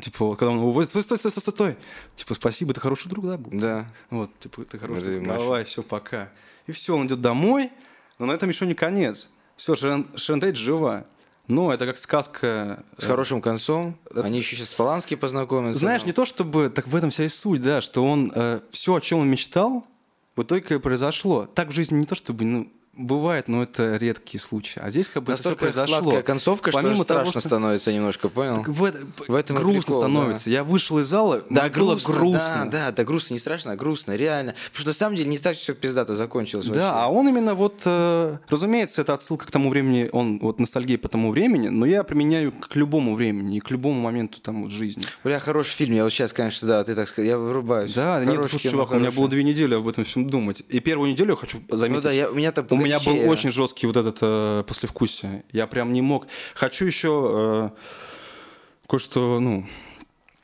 Типа, когда он его увозит, стой, стой, стой, стой, стой. Типа, спасибо, ты хороший друг, да, был? Да. Вот, типа, ты хороший друг, давай, все, пока. И все, он идет домой, но на этом еще не конец. Все, Шерон Тейт жива. Ну, это как сказка... С хорошим концом. Это... Они еще сейчас с Полански познакомятся. Знаешь, но... не то чтобы... Так в этом вся и суть, да, что он... Э, все, о чем он мечтал, в итоге произошло. Так в жизни не то чтобы... Ну, Бывает, но это редкие случаи. А здесь как бы Настолько это произошло. сладкая концовка, Помимо что страшно того, что... становится немножко, понял? Так в, в этом грустно прикол, становится. Да. Я вышел из зала, да, грустно, было грустно. Да, да, да, грустно, не страшно, а грустно, реально. Потому что на самом деле не так все пиздато закончилось. Да, вообще. а он именно вот, э, разумеется, это отсылка к тому времени, он вот ностальгия по тому времени, но я применяю к любому времени и к любому моменту там вот жизни. Бля, хороший фильм, я вот сейчас, конечно, да, ты так сказать, я вырубаюсь. Да, хороший нет, слушай, чувак, хороший. у меня было две недели об этом всем думать. И первую неделю я хочу заметить. Ну да, я, у меня, у меня был очень жесткий вот этот э, послевкусие. Я прям не мог. Хочу еще э, кое-что, ну,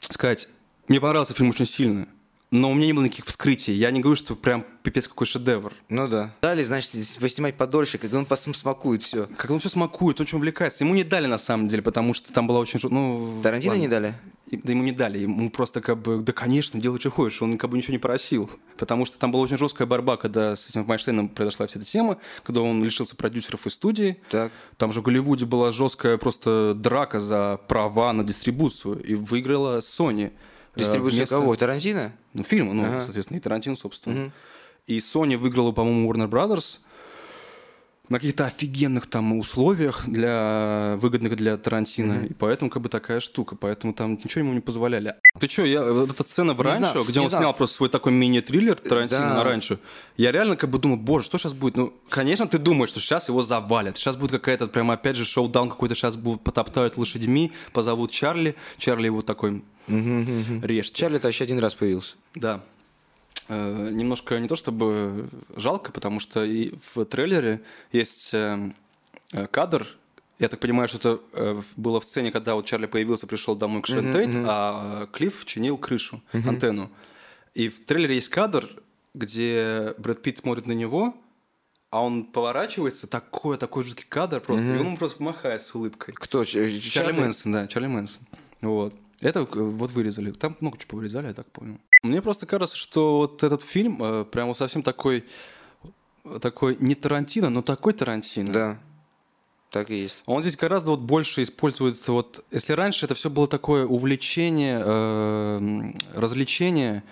сказать. Мне понравился фильм очень сильно. Но у меня не было никаких вскрытий. Я не говорю, что прям пипец какой шедевр. Ну да. Дали, значит, поснимать подольше, как он смакует все. Как он все смакует, очень увлекается. Ему не дали на самом деле, потому что там была очень... Ну, Тарантино ладно. не дали? Да ему не дали. Ему просто как бы, да, конечно, делай, что хочешь. Он как бы ничего не просил. Потому что там была очень жесткая борьба, когда с этим Вайнштейном произошла вся эта тема, когда он лишился продюсеров и студии. Так. Там же в Голливуде была жесткая просто драка за права на дистрибуцию. И выиграла Sony. Э, Дистрибуция вместо... кого? Тарантино? Ну, фильма, ну, ага. соответственно, и Тарантино, собственно. Угу. И Sony выиграла, по-моему, Warner Brothers на каких-то офигенных там условиях для выгодных для Тарантино. Mm-hmm. И поэтому как бы такая штука. Поэтому там ничего ему не позволяли. Ты что, я, вот эта сцена в ранчо, где он знаю. снял просто свой такой мини-триллер Тарантино да. на ранчо, я реально как бы думаю, боже, что сейчас будет? Ну, конечно, ты думаешь, что сейчас его завалят. Сейчас будет какая-то прям опять же шоу-даун какой-то, сейчас будут потоптают лошадьми, позовут Чарли. Чарли вот такой mm-hmm. режьте. Чарли-то еще один раз появился. Да. Э, немножко не то чтобы жалко, потому что и в трейлере есть э, э, кадр, я так понимаю, что это было в сцене, когда вот Чарли появился, пришел домой к Шерон uh-huh, uh-huh. а Клифф чинил крышу, антенну. И в трейлере есть кадр, где Брэд Питт смотрит на него, а он поворачивается, такой, такой жуткий кадр просто, и он ему просто махает с улыбкой. Кто? Чарли, Чарли Мэнсон, да, Чарли Мэнсон. Вот. Это вот вырезали. Там много чего повырезали, я так понял. Мне просто кажется, что вот этот фильм э, прямо совсем такой, такой не Тарантино, но такой Тарантино. Да. Так и есть. Он здесь гораздо вот больше использует вот, если раньше это все было такое увлечение, э, развлечение,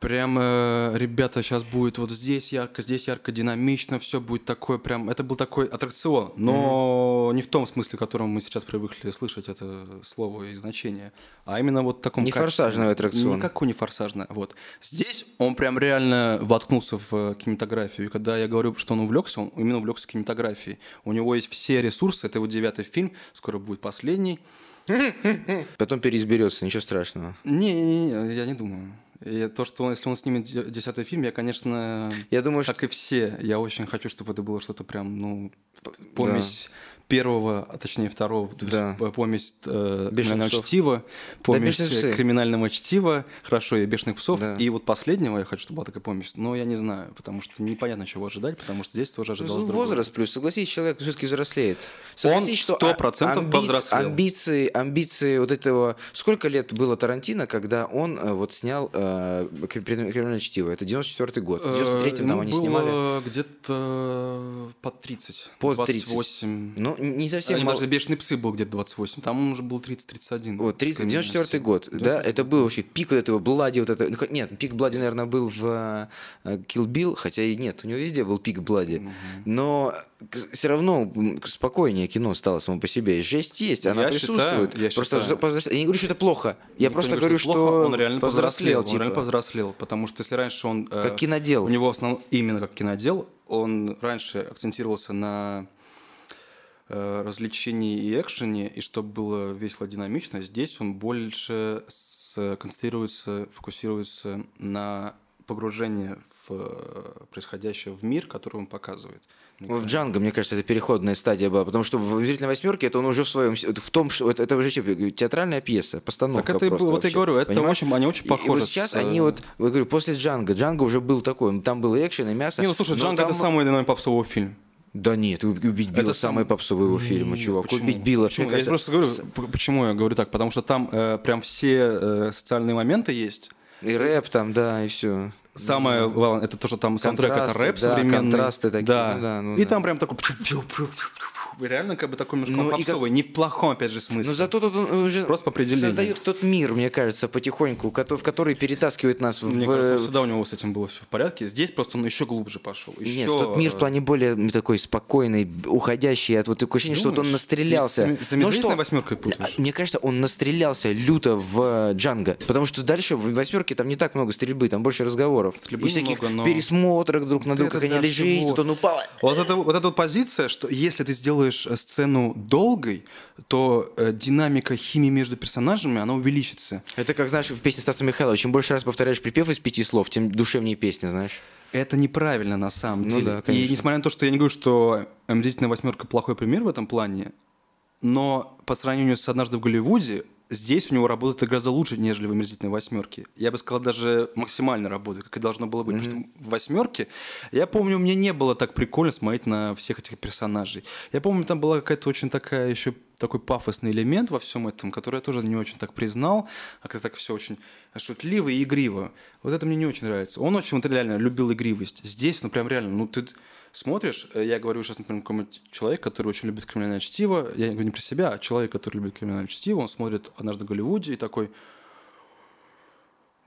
Прям, э, ребята, сейчас будет вот здесь ярко, здесь ярко, динамично, все будет такое прям... Это был такой аттракцион, но mm-hmm. Не в том смысле, в котором мы сейчас привыкли слышать это слово и значение, а именно вот в таком Не форсажный аттракцион. Никакой не форсажный, вот. Здесь он прям реально воткнулся в кинематографию, и когда я говорю, что он увлекся, он именно увлекся кинематографией. У него есть все ресурсы, это его девятый фильм, скоро будет последний. Потом переизберется, ничего страшного. Не-не-не, я не думаю. И то, что он, если он снимет десятый фильм, я, конечно, я думаю, как что... и все, я очень хочу, чтобы это было что-то прям, ну, помесь первого, а точнее второго, то да. есть помесь э, криминального чтива, помесь да, криминального чтива, хорошо, и бешеных псов, да. и вот последнего я хочу, чтобы была такая помесь, но я не знаю, потому что непонятно, чего ожидать, потому что здесь тоже ожидалось ну, Возраст плюс, согласись, человек все-таки взрослеет. Согласись, Он сто процентов повзрослел. Амбиции, амбиции вот этого... Сколько лет было Тарантино, когда он э, вот снял э, криминальное чтиво? Это 94 год. В 93-м нам они снимали. где-то под 30. Под 28. Ну, не совсем... Они мал... даже «Бешеные псы» был где-то 28, там уже был 30-31. Вот, 30, 94 год, да, да, это был вообще пик вот этого Блади, вот это... Ну, нет, пик Блади, наверное, был в uh, Kill Bill, хотя и нет, у него везде был пик Блади, угу. но все равно спокойнее кино стало само по себе, жесть есть, она я присутствует. Считаю, я просто считаю. Я не говорю, что это плохо, я, я просто говорю, что, что он реально повзрослел, типа. он реально повзрослел, потому что если раньше он... Э, как кинодел. У него основном именно как кинодел, он раньше акцентировался на Э, развлечении и экшене, и чтобы было весело динамично, здесь он больше концентрируется, фокусируется на погружение в э, происходящее в мир, который он показывает. В Джанго, мне кажется, это переходная стадия была, потому что в «Омерзительной восьмерке» это он уже в своем... В том, что это, это уже театральная пьеса, постановка Так это просто вот я говорю, это очень, они очень похожи. И вот сейчас с... они вот, я говорю, после Джанго, Джанго уже был такой, там был экшен и мясо. Не, ну слушай, Джанго там... это самый, наверное, попсовый фильм. Да нет, убить Билла это самый сам... попсовый его фильм, чувак. Почему? Убить Билла. Почему? Я просто говорю, почему я говорю так, потому что там э, прям все э, социальные моменты есть. И рэп там, да, и все. Самое главное, это то, что там саундтрек, это рэп да, современный. контрасты такие. Да. Ну, да ну, и да. там прям такой реально как бы такой немножко Ну, попсовый, не в плохом, опять же, смысле. Но зато тут он уже Просто по определению. создает тот мир, мне кажется, потихоньку, в который перетаскивает нас Мне в... кажется, всегда у него с этим было все в порядке. Здесь просто он еще глубже пошел. Еще... Нет, тот мир в плане более такой спокойный, уходящий от вот такое ощущение, что вот он настрелялся. С- Ну «Омерзительной что, восьмеркой путаешь. Мне кажется, он настрелялся люто в э, Джанго, потому что дальше в восьмерке там не так много стрельбы, там больше разговоров. Стрельбы и всяких много, но- пересмотров друг на друга, это как они тут он упал. Вот эта, вот эта вот позиция, что если ты сделаешь э, сцену долгой, то э, динамика химии между персонажами, она увеличится. Это как, знаешь, в песне Стаса Михайлова, чем больше раз повторяешь припев из пяти слов, тем душевнее песня, знаешь. Это неправильно на самом Ну деле. да, и конечно. несмотря на то, что я не говорю, что «Омерзительная восьмерка» плохой пример в этом плане, но по сравнению с «Однажды в Голливуде» здесь у него работает гораздо лучше, нежели в «Омерзительной восьмерке». Я бы сказал, даже максимально работает, как и должно было быть. Потому что в «Восьмерке» я помню, мне не было так прикольно смотреть на всех этих персонажей. Я помню, там была какая-то очень такая еще такой пафосный элемент во всем этом, который я тоже не очень так признал, а как так все очень шутливо и игриво. Вот это мне не очень нравится. Он очень вот реально любил игривость. Здесь, ну прям реально, ну ты смотришь, э, я говорю сейчас, например, какой-нибудь человек, который очень любит криминальное чтиво, я говорю не про себя, а человек, который любит криминальное чтиво, он смотрит «Однажды в Голливуде» и такой,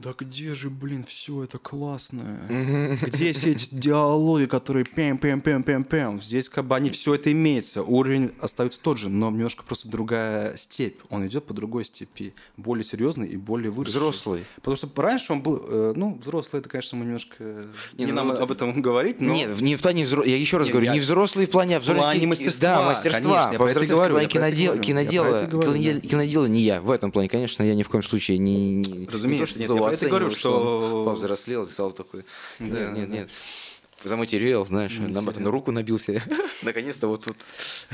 да где же, блин, все это классное? Где все эти диалоги, которые пям пям пям пям пям Здесь как бы они все это имеется. Уровень остается тот же, но немножко просто другая степь. Он идет по другой степи. Более серьезный и более выросший. Взрослый. Потому что раньше он был, э, ну, взрослый, это, конечно, мы немножко... э, Не, ну, нам вот- об этом говорить, но... Нет, не в плане взрослый. Я еще раз Нет, говорю, я- не взрослый в плане, а В плане мастерства, Да, мастерства. конечно, я про это говорю, это и кинодела, кинодела, это не я. В этом плане, конечно, я ни в коем случае не... не- Разумеется, не то, про это и говорю, что- повзрослел и стал такой... Да, Нет, нет, да. нет. Заматериал, знаешь, на, руку набился. Наконец-то вот тут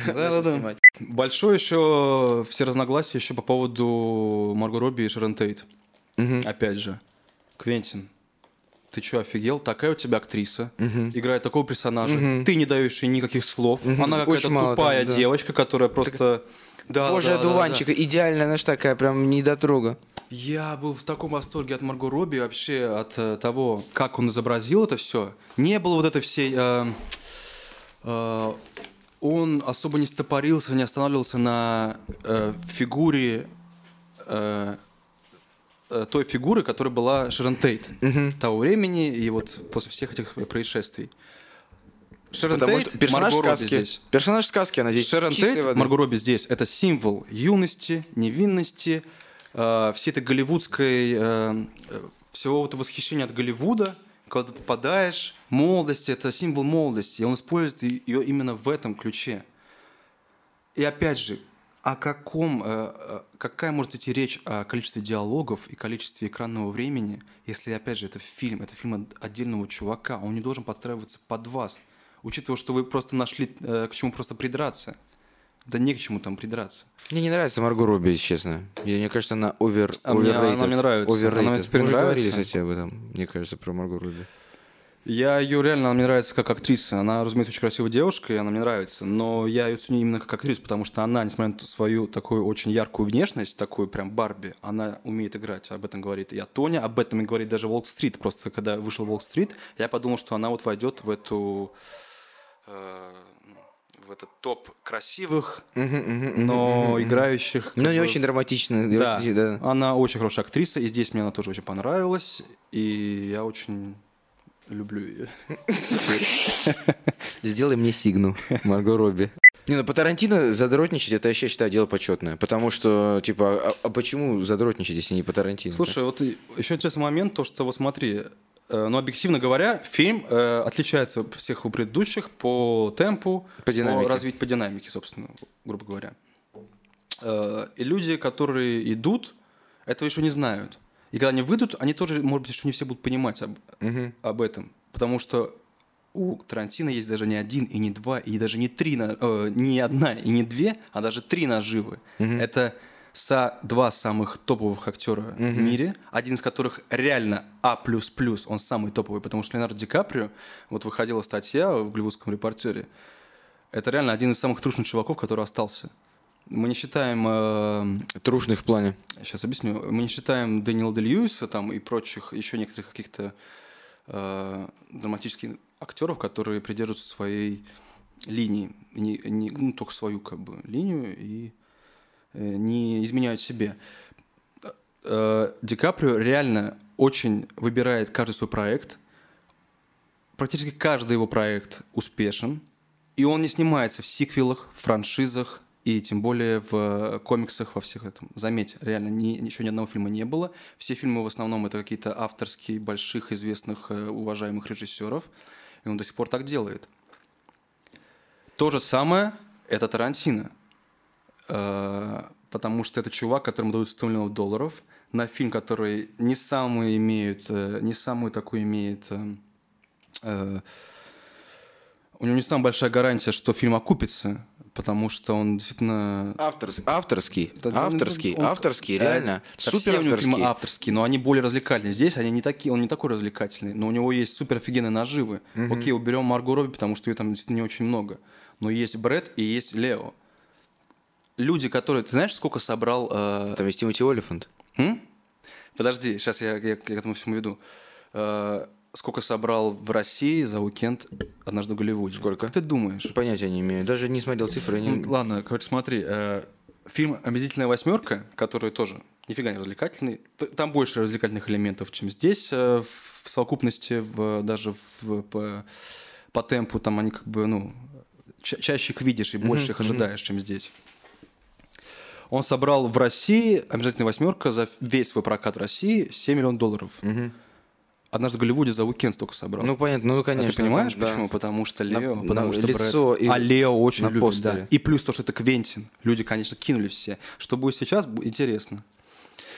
Да-да-да. начал снимать. Большое еще все разногласия еще по поводу Марго Робби и Шерон Тейт. Опять же, Квентин, ты что, офигел? Такая у тебя актриса, играет такого персонажа. Ты не даешь ей никаких слов. Она какая-то тупая там, да. девочка, которая просто... Да, Боже, да, да, да, одуванчик, идеальная, знаешь, такая прям недотрога. Я был в таком восторге от Марго Робби, вообще от э, того, как он изобразил это все. Не было вот этой всей... э, э, он особо не стопорился, не останавливался на э, фигуре... э, э, той фигуры, которая была Шерон Тейт того времени и вот после всех этих происшествий. Шерон Потому Тейт, что персонаж Марго Робби сказки. здесь. Персонаж сказки, она здесь Шерон Тейт, воды. Марго Робби здесь, это символ юности, невинности, э, всей этой голливудской, э, всего этого восхищения от Голливуда, когда ты попадаешь, молодости, это символ молодости, и он использует ее именно в этом ключе. И опять же, о каком, э, э, какая может идти речь о количестве диалогов и количестве экранного времени, если, опять же, это фильм, это фильм от- отдельного чувака, он не должен подстраиваться под вас, учитывая, что вы просто нашли к чему просто придраться. Да не к чему там придраться. Мне не нравится Марго Робби, если честно. Мне кажется, она овер, А мне overrated. она мне нравится. Overrated. Она мне теперь Мы нравится. говорили, кстати, об этом, мне кажется, про Марго Робби. Я ее реально, она мне нравится как актриса. Она, разумеется, очень красивая девушка, и она мне нравится. Но я ее ценю именно как актрису, потому что она, несмотря на свою такую очень яркую внешность, такую прям Барби, она умеет играть. Об этом говорит и Тоня, об этом и говорит даже Волк-стрит. Просто когда вышел Волк-стрит, я подумал, что она вот войдет в эту... э, в этот топ красивых, но играющих... Но не бы, очень драматично. Да, она очень хорошая актриса, и здесь мне она тоже очень понравилась, и я очень люблю ее. Сделай мне сигну, Марго Робби. Не, ну по Тарантино задротничать, это я вообще считаю дело почетное. Потому что, типа, а, а почему задротничать, если не по Тарантино? Слушай, вот и- еще интересный момент, то, что вот смотри, э, ну, объективно говоря, фильм э, отличается от всех у предыдущих по темпу, По динамике. развить по динамике, собственно, грубо говоря. Э, и люди, которые идут, этого еще не знают. И когда они выйдут, они тоже, может быть, что не все будут понимать об, Мгм. об этом. Потому что у Тарантино есть даже не один, и не два, и даже не три, на- э, не одна, и не две, а даже три наживы. Это са два самых топовых актера в мире, один из которых реально А++, он самый топовый, потому что Леонардо Ди Каприо, вот выходила статья в голливудском репортере, это реально один из самых трушных чуваков, который остался. Мы не считаем э, Трушных в плане. Сейчас объясню. Мы не считаем Дэниела Де Льюиса там и прочих, еще некоторых каких-то э, драматических актеров, которые придерживаются своей линии, не, не- ну, только свою как бы линию и не изменяют себе. Э, Ди Каприо реально очень выбирает каждый свой проект. Практически каждый его проект успешен. И он не снимается в сиквелах, франшизах и тем более в э, комиксах во всех этом. Заметь, реально ни, еще ни одного фильма не было. Все фильмы в основном это какие-то авторские, больших, известных, э, уважаемых режиссеров. И он до сих пор так делает. То же самое это Тарантино. Э, Потому что это чувак, которому дают 100 миллионов долларов на фильм, который не самый имеет, э, не самую такую имеет э, у него не самая большая гарантия, что фильм окупится, потому что он действительно... Авторс- авторский. Да, авторский. он- авторский, реально. Супер авторский. авторские, но они более развлекательные. Здесь они не такие, он не такой развлекательный, но у него есть супер офигенные наживы. Окей, уберем Марго Робби, потому что ее там действительно не очень много. Но есть Брэд и есть Лео. Люди, которые... Ты знаешь, сколько собрал... э, Там есть Тимоти Олифант. М? Подожди, сейчас я, я к этому всему веду. Э, сколько собрал в России за уикенд однажды в Голливуде? Сколько? Как ты думаешь? Понятия не имею. Даже не смотрел цифры. не- Ну, ладно, короче, смотри. э, фильм «Омерзительная восьмерка», который тоже нифига не развлекательный. Там больше развлекательных элементов, чем здесь. э, В совокупности, в, даже в, по, по темпу, там они как бы, ну, ча- чаще их видишь и больше их ожидаешь, чем здесь. Он собрал в России, «Омерзительная восьмерка», за весь свой прокат в России 7 миллионов долларов. Однажды в Голливуде за уикенд столько собрал. Ну, понятно, ну, А конечно. ты понимаешь, там, да. почему? Потому что На- Лео, на потому что лицо Брэд. и А Лео очень на любит, постере. да. И плюс то, что это Квентин. Люди, конечно, кинули все. Что будет сейчас, интересно.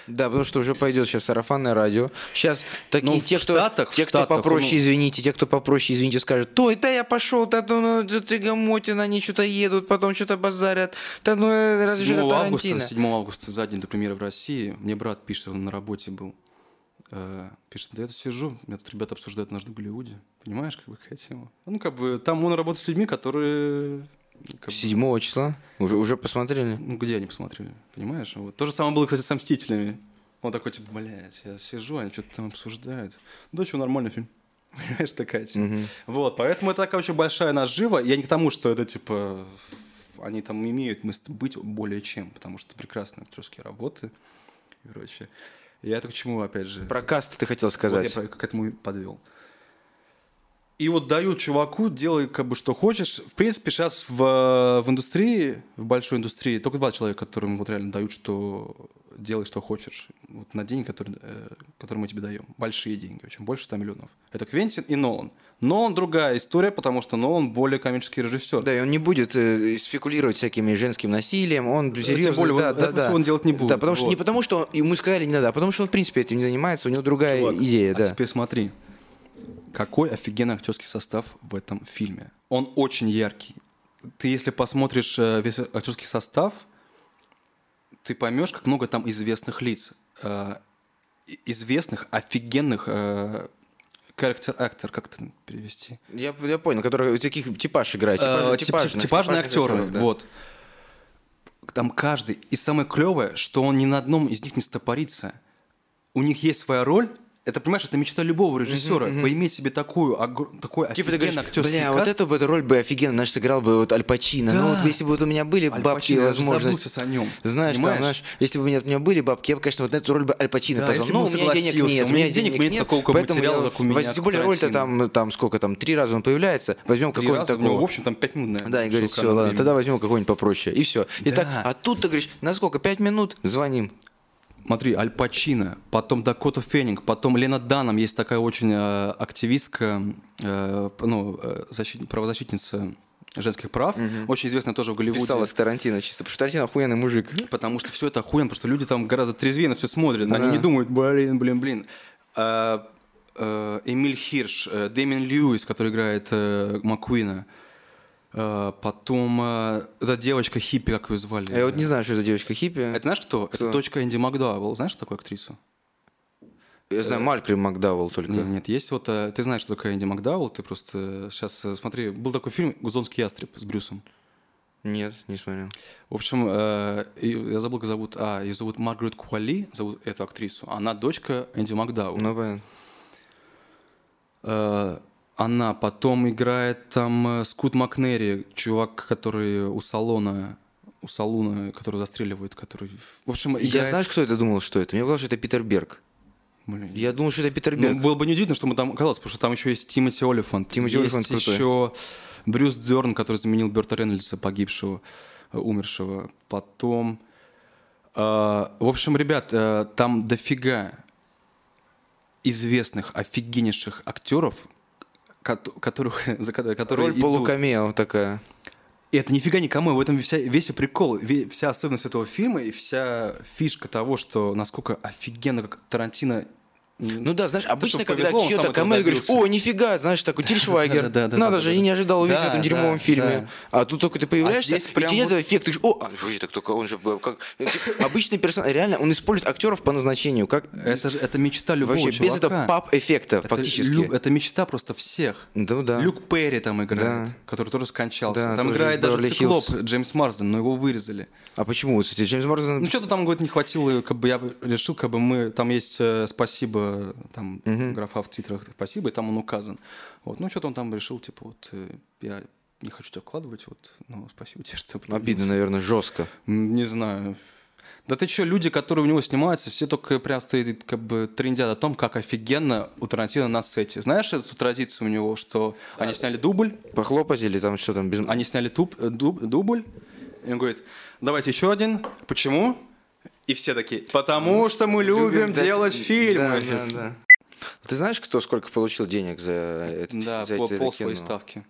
Да, потому что уже пойдет сейчас сарафанное радио. Сейчас такие Ну, те, кто, Штатах, те, кто Штатах, попроще, ну- извините, те, кто попроще, извините, скажут, то да я пошел, да ну, да ты Гамотин, они что-то едут, потом что-то базарят, да ну э, разве же 7 это августа, Тарантино? 7 августа, за день до премьеры в России, мне брат пишет, он на работе был. Э, Пишет, да я тут сижу, меня тут ребята обсуждают однажды в Голливуде. Понимаешь, как бы какая тема? Ну, как бы, там он работает с людьми, которые... как бы, 7 числа? Уже, уже посмотрели? Ну, где они посмотрели, понимаешь? Вот. То же самое было, кстати, со «Мстителями». Он такой, типа, блядь, я сижу, они что-то там обсуждают. Да что, нормальный фильм. Понимаешь, такая тема. Вот, поэтому это такая очень большая нажива. Я не к тому, что это, типа, они там имеют быть более чем, потому что прекрасные актерские работы и прочее. Я это к чему, опять же... Про каст ты хотел Вот сказать. я про- к этому подвел. И вот дают чуваку, делай как бы что хочешь. В принципе, сейчас в, в индустрии, в большой индустрии, только два человека, которым вот реально дают, что делай, что хочешь. Вот на деньги, которые, э, которые мы тебе даем. Большие деньги, очень больше 100 миллионов. Это Квентин и Нолан. Нолан другая история, потому что Нолан более коммерческий режиссер. Да, и он не будет э, спекулировать всякими женским насилием, он серьезно, более, да, он- да, да. всего он делать не будет, Да, потому что вот. не потому, что ему сказали не надо, а потому что он в принципе этим не занимается, у него другая Чувак, идея, а да. теперь смотри, какой офигенный актерский состав в этом фильме. Он очень яркий. Ты, если посмотришь э, весь актерский состав, ты поймешь, как много там известных лиц. Э, Известных, офигенных характер актер, как это перевести? Я, я понял, который таких типаж играет, Э, типаж- тип- типажных- типажные актеры, да. вот. Там каждый. И самое клевое, что он ни на одном из них не стопорится. У них есть своя роль. Это, понимаешь, это мечта любого режиссера. Поиметь себе такую, огр- такой Типа ты офигенный говоришь, актерский бля, каст. вот эту бы эту роль бы офигенно, наш сыграл бы вот Аль Пачино. Ну Да. вот если бы вот у меня были Аль бабки Пачино, я возможности. забылся о нем. Знаешь, там, знаешь, если бы у меня, у меня были бабки, я бы, конечно, вот на эту роль бы Аль Пачино Да, позвал. Но у меня денег нет, У меня денег нет такого, как поэтому материала, я- как у меня, Тем более роль-то там, там сколько там, три раза он появляется. Возьмем него, такого. в общем, там пять минут, наверное. Да, и говорит, все, ладно, тогда возьмем какого-нибудь попроще. И все. И так, а тут ты говоришь, на сколько? Пять минут? Звоним. Смотри, Аль Пачино, потом Дакота Феннинг, потом Лена Данном, есть такая очень э, активистка, э, ну, э, защит- правозащитница женских прав, угу. очень известная тоже в Голливуде. Писалась Тарантино чисто, потому что Тарантино охуенный мужик. Потому что все это охуенно, потому что люди там гораздо трезвее на все смотрят, да. они не думают, блин, блин, блин. А, а, Эмиль Хирш, э, Дэмин Льюис, который играет а, Маккуина, потом а, эта девочка хиппи, как ее звали? Я вот не знаю, что за девочка хиппи. Это знаешь кто? кто? Это дочка Энди Макдауэлл. Знаешь такую актрису? Я знаю, Малькольм Макдауэлл только. Нет, нет, есть вот... Ты знаешь, что такое Энди Макдауэлл, ты просто... Сейчас смотри, был такой фильм «Гузонский ястреб» с Брюсом. Нет, не смотрел. В общем, э, я забыл, как зовут. А, ее зовут Маргарет Куали, зовут эту актрису. Она дочка Энди Макдауэлл. Ну, понятно. Э, она потом играет там Скут Макнери, чувак, который у салона у салуна, который застреливает, который... В общем, играет... Я знаешь, кто это думал, что это? Мне казалось, что это Питер Берг. Блин. Я думал, что это Питер Берг. Ну, было бы неудивительно, что мы там оказалось, потому что там еще есть Тимоти Олифант. Тимоти есть Олифант крутой. еще Брюс Дерн, который заменил Берта Рейнольдса, погибшего, э, умершего. Потом... Э, в общем, ребят, э, там дофига известных, офигеннейших актеров, которых, за которые Роль идут. полукамео такая. И это нифига никому, в этом вся, весь прикол, вся особенность этого фильма и вся фишка того, что насколько офигенно, как Тарантино ну да, знаешь, обычно, когда чье-то коммент говоришь, о, нифига, знаешь, такой Тиль Швайгер, надо же, я не ожидал увидеть в этом дерьмовом фильме. А тут только ты появляешься, и тебе этот эффект, ты о, а, так только он же, как, обычный персонаж, реально, он использует актеров по назначению, как... Это же, это мечта любого Вообще, без этого пап-эффекта, фактически. Это мечта просто всех. Да, да. Люк Перри там играет, который тоже скончался. Там играет даже циклоп Джеймс Марсден, но его вырезали. А почему, кстати, Джеймс Марсден... Ну, что-то там, говорит, не хватило, как бы я решил, как бы мы, там есть э, спасибо, там угу. графа в титрах «Спасибо», и там он указан. Вот. Ну, что-то он там решил, типа, вот, э, я не хочу тебя вкладывать, вот, ну, спасибо тебе, что Обидно, наверное, жестко. Не знаю. Да ты что, люди, которые у него снимаются, все только прям стоят, как бы трендят о том, как офигенно у Тарантино на сете. Знаешь эту традицию у него, что а, они сняли дубль? Похлопать или там что там? Без... Они сняли туб, э, дуб, дубль, и он говорит, давайте еще один. Почему? И все такие, потому что мы любим, любим делать да, фильмы. Да, да, да. Ты знаешь, кто сколько получил денег за это? Да, за пол, это пол своей ставки.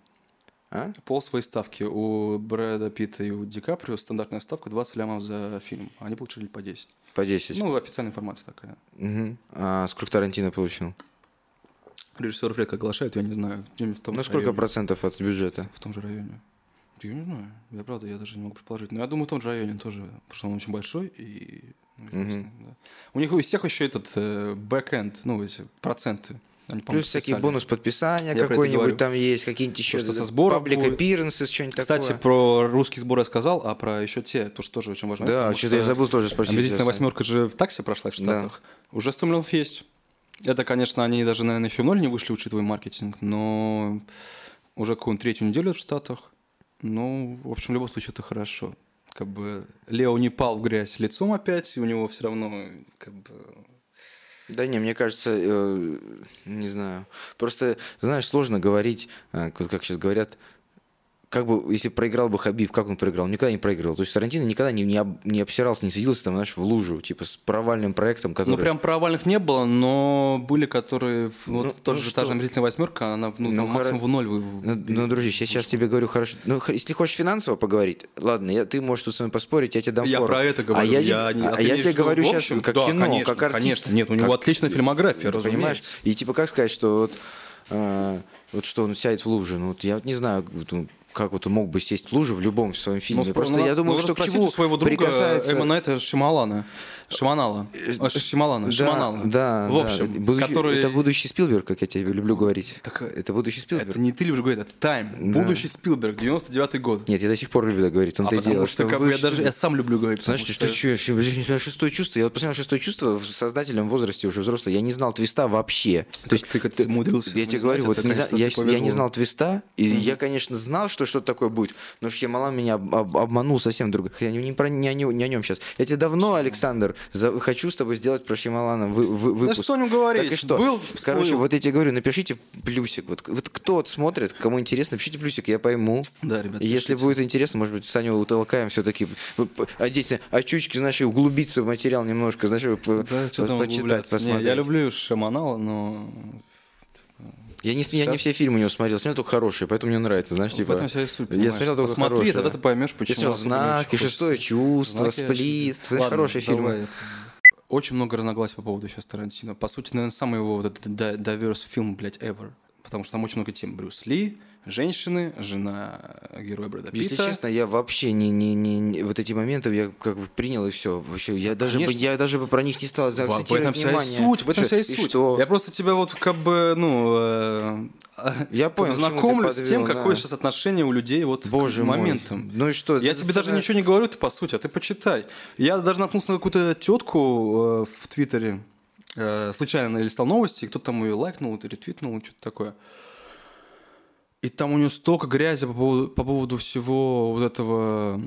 А? Пол своей ставки. У Брэда Питта и у Ди Каприо стандартная ставка 20 лямов за фильм. Они получили по 10. По 10? Ну, официальная информация такая. Угу. А сколько Тарантино получил? Режиссеров редко оглашают, я не знаю. В том ну, сколько районе. процентов от бюджета? В том же районе. Я не знаю. Я правда, я даже не могу предположить. Но я думаю, в том же районе тоже, потому что он очень большой и mm-hmm. да. У них у всех еще этот э, бэкэнд, ну, эти проценты. Они, Плюс всякий бонус подписания какой-нибудь там есть, какие-нибудь еще что со сбора паблик appearances, что-нибудь Кстати, такое. про русский сбор я сказал, а про еще те, то, что тоже очень важно. Да, что-то я забыл тоже спросить. Омерительная восьмерка же в такси прошла в Штатах. Да. Уже 100 миллионов есть. Это, конечно, они даже, наверное, еще в ноль не вышли, учитывая маркетинг, но уже какую-нибудь третью неделю в Штатах. Ну, в общем, в любом случае, это хорошо как бы Лео не пал в грязь лицом опять, и у него все равно как бы да не, мне кажется, э, не знаю. Просто, знаешь, сложно говорить, э, как сейчас говорят, как бы, если проиграл бы Хабиб, как он проиграл? Он никогда не проиграл. То есть Тарантино никогда не, не, об, не обсирался, не садился там, знаешь, в лужу, типа с провальным проектом, который... Ну, прям провальных не было, но были, которые... Вот ну, тоже ну, та же «Омерительная восьмерка», она ну, ну, максимум хор... в ноль. Вы... Ну, ну, дружище, я сейчас тебе говорю, хорошо... Ну, если хочешь финансово поговорить, ладно, я, ты можешь тут со мной поспорить, я тебе дам Я фору. про это говорю. А я, я, не, а, а я тебе говорю сейчас как да, кино, конечно, как артист. Конечно, нет, у него как, отличная фильмография, разумеется. Понимаешь? И типа как сказать, что вот... Э, вот что он сядет в лужу, ну вот я вот не знаю, как вот он мог бы сесть в лужу в любом своем фильме. Ну, Просто ну, я думаю, ну, что к чему своего друга прикасается... Эмма Найта Шималана. Шиманала. Э, Шималана. Да, Шиманала. Да, в общем, да. Будущий, который... Это будущий Спилберг, как я тебе люблю говорить. Так, это будущий Спилберг. Это не ты любишь говорить, это Тайм. Да. Будущий Спилберг, 99-й год. Нет, я до сих пор люблю так говорить. Он а потому дело, что, что как бы я даже я сам люблю говорить. Знаешь, что, что, что, что, шестое чувство. Я вот посмотрел шестое чувство в создателем возрасте уже взрослый. Я не знал твиста вообще. То есть ты как ты умудрился. Я тебе говорю, вот я не знал твиста, и я, конечно, знал, что что-то такое будет. Но Шьямалан меня об, об, обманул совсем друг. Я не, не, про, не, не, не о нем сейчас. Я тебе давно, Александр, за, хочу с тобой сделать про Шьямалана вы, вы, выпуск. Да что о нем говорить? Так и что? Был, Короче, вот я тебе говорю, напишите плюсик. Вот, вот кто вот смотрит, кому интересно, напишите плюсик, я пойму. Да, ребята. Если будет интересно, может быть, Саню утолкаем все-таки. Одеть очучки, знаешь, углубиться в материал немножко, знаешь, да, по, что там почитать, посмотреть. Не, я люблю Шаманала, но Я не, я не все фильмы него смотрел, смотрел только хорошие, поэтому мне нравится, знаешь, типа... Поэтому вся суть, Я смотрел только Посмотри, хорошие. тогда ты поймешь, почему. Я не «Знак», и «Шестое чувство», Знаки, «Сплит», Ладно, хорошие фильмы. давай это. Очень много разногласий по поводу сейчас Тарантино. По сути, наверное, самый его вот этот diverse фильм, блядь, ever. Потому что там очень много тем. Брюс Ли, женщины, жена героя Брэда Питта. Если честно, я вообще не, не, не, не- вот эти моменты я как бы принял и все. Вообще, я даже бы, я даже бы про них не стал В, в акцентировать этом вся и внимание. суть, в этом Что- вся и суть. что? Я просто тебя вот как бы, ну, э, Я понял, знакомлю с тем, подвел, какое да. сейчас отношение у людей вот Боже к мой. моментам. Ну и что? Я тебе даже самое- ничего не говорю, ты по сути, а ты почитай. Я даже наткнулся на какую-то тетку э, в Твиттере, э, случайно листал новости, и кто-то там ее лайкнул, ретвитнул, что-то такое. И там у нее столько грязи по поводу, по поводу всего вот этого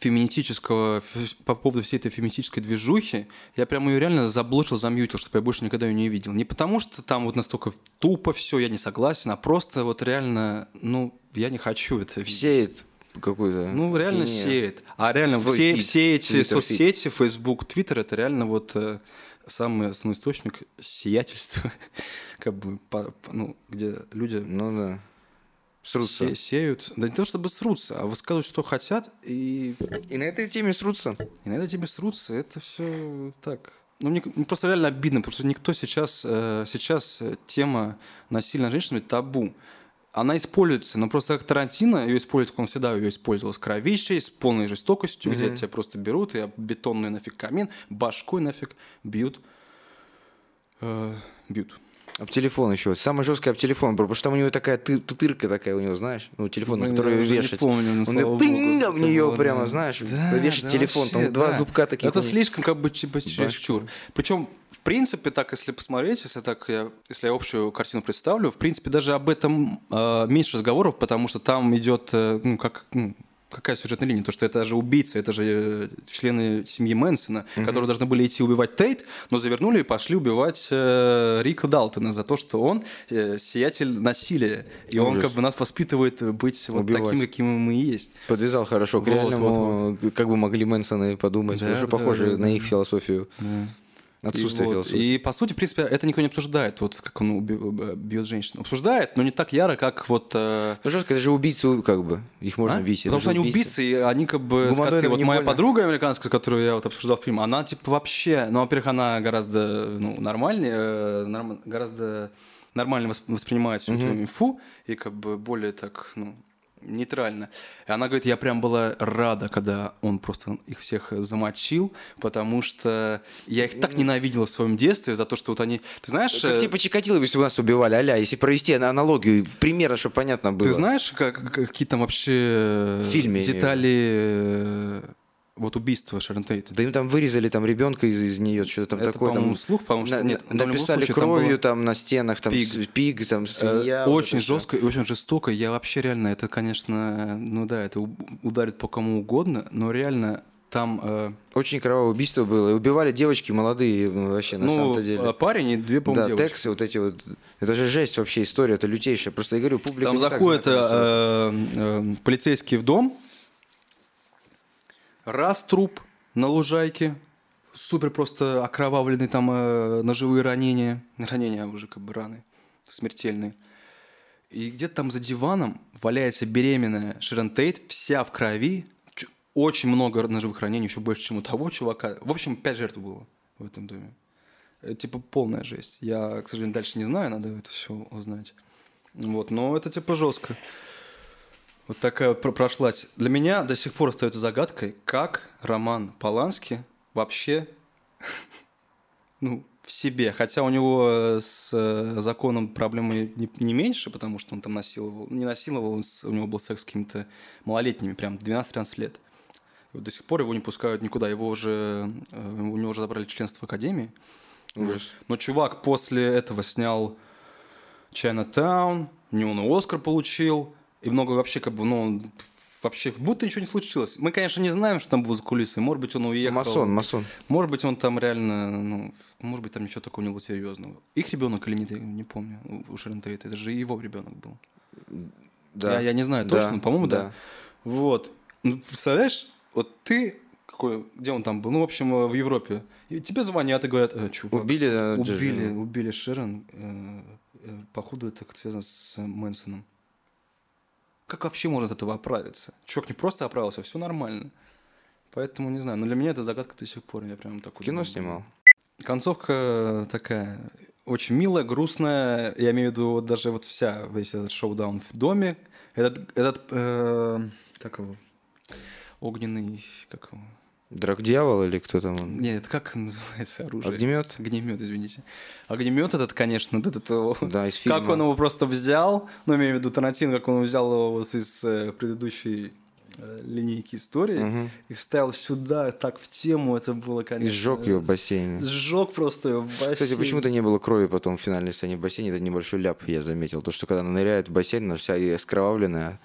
феминистического, по поводу всей этой феминистической движухи, я прям ее реально заблочил, замьютил, чтобы я больше никогда ее не видел. Не потому, что там вот настолько тупо все, я не согласен, а просто вот реально, ну, я не хочу это видеть. Сеет какую-то... Ну, реально херню. сеет. А реально Твой все, фид, все эти Twitter соцсети, Facebook, Twitter, это реально вот э, самый основной источник сиятельства, как бы, по- по- ну, где люди Ну да. Срутся. се- сеют, да не то чтобы срутся, а высказывают, что хотят, и, И на этой теме срутся. и на это тебе срутся, это все так. Ну, мне, мне просто реально обидно, потому что никто сейчас, э, сейчас э, тема насилия над женщинами табу. Она используется, но просто как Тарантино ее использует, как он всегда ее использовал, с кровищей, с полной жестокостью, где тебя просто берут и бетонный нафиг камин, башкой нафиг бьют. Э, бьют. Об телефон еще. Самое жесткое об телефон, потому что там у него такая ты- тутырка такая у него, знаешь, ну, телефон, на Блин, который не вешать. помню, но, Он богу, тынга в нее прямо, знаешь, Да, вешать да, телефон, там вообще, два да. зубка таких. Это слишком как бы типа чересчур. Причем, в принципе, так, если посмотреть, если так я, если я общую картину представлю, в принципе, даже об этом э, меньше разговоров, потому что там идет, э, ну, как, ну, какая сюжетная линия? То, что это же убийцы, это же э, члены семьи Мэнсона, которые должны были идти убивать Тейт, но завернули и пошли убивать э, Рика Далтона за то, что он э, сиятель насилия. И он Ужас. как бы нас воспитывает быть вот Убивать. таким, каким мы и есть. Подвязал хорошо к Вот, реальному, как бы могли Мэнсоны подумать, Да, уже да, похоже да, на да. их философию. Отсутствие и, вот, философии. и по сути, в принципе, это никто не обсуждает, вот как он уби- бьет женщин. Обсуждает, но не так яро, как вот... э, Ну жестко, это же убийцы, как бы. Их можно а? бить. Потому что они убийцы, и они как бы скоты. Вот моя больно. подруга американская, которую я вот обсуждал фильм, она типа вообще, ну, во-первых, она гораздо ну, нормальнее, э, норм- гораздо нормально вос- воспринимает всю эту инфу и как бы более так, ну, нейтрально. И она говорит, я прям была рада, когда он просто их всех замочил, потому что я их так ненавидела в своем детстве за то, что вот они... Ты знаешь... Как э, типа Чикатило, если бы нас убивали, аля, если провести аналогию, примерно, чтобы понятно было. Ты знаешь, как, какие там вообще фильме, детали э, вот убийства Шерон Тейт? Да им там вырезали там ребенка из, из нее, что-то там Это, такое. по-моему, там, слух, потому что на- нет, написали случае, там кровью было- там на стенах, там Пиг. с- пиг, там Э, свинья. вот очень жестко и очень жестоко. Я вообще реально, это, конечно, ну да, это ударит по кому угодно, но реально там, э, Очень кровавое убийство было. И убивали девочки молодые ну, вообще, на ну, самом-то деле. э, парень и две, по-моему, да, девочки. тексы вот эти вот. Это же жесть вообще, история, это лютейшая. Просто я говорю, публика Там с этим. э, э, полицейский в дом, раз труп на лужайке, супер просто окровавленный там э, ножевые ранения, ранения уже как бы раны смертельные. И где-то там за диваном валяется беременная Ширен Тейт, вся в крови, очень много ножевых ранений, еще больше, чем у того чувака. В общем, пять жертв было в этом доме. Это, типа полная жесть. Я, к сожалению, дальше не знаю, надо это все узнать. Вот, но это типа жестко. Вот такая про- прошлась. Для меня до сих пор остается загадкой, как Роман Полански вообще ну, в себе. Хотя у него э, с э, законом проблемы не, не меньше, потому что он там насиловал. Не насиловал, он у него был секс с какими-то малолетними, прям 12-13 лет. И вот до сих пор его не пускают никуда. Его уже, э, у него уже забрали членство в Академии. Ужас. Но чувак после этого снял Chinatown, у него он и Оскар получил, и много вообще как бы, ну, вообще будто ничего не случилось. Мы, конечно, не знаем, что там было за кулисой. Может быть, он уехал. Масон, масон. Может быть, он там реально, ну, может быть, там ничего такого не было серьезного. Их ребенок или нет, я не помню. У Шерон Тейт, это же его ребенок был. Да. Я, я не знаю Да, точно, но, по-моему, да. да. Вот. Ну, представляешь, вот ты какой, где он там был? Ну, в общем, в Европе. И тебе звонят и говорят, э, чувак, Убили, да, убили, убили Шерон. э, э, походу это связано с Мэнсоном. Как вообще можно от этого оправиться? Чувак не просто оправился, все нормально. Поэтому не знаю. Но для меня это загадка до сих пор. Я прям такой. Кино снимал. Концовка такая очень милая, грустная. Я имею в виду вот даже вот вся весь этот шоу-даун в доме. Этот, этот э, как его? Огненный, как его? Драк дьявол или кто там? Нет, это как называется оружие? Огнемет? Огнемет, извините. Огнемет этот, конечно, вот этот, да, из фильма. как он его просто взял, ну, имею в виду Тарантино, как он взял его вот из э, предыдущей э, линейки истории угу. и вставил сюда, так в тему, это было, конечно... И сжег ее в бассейне. Сжег просто ее в бассейне. Кстати, почему-то не было крови потом в финальной сцене в бассейне, это небольшой ляп, я заметил. То, что когда она ныряет в бассейн, она вся скровавленная,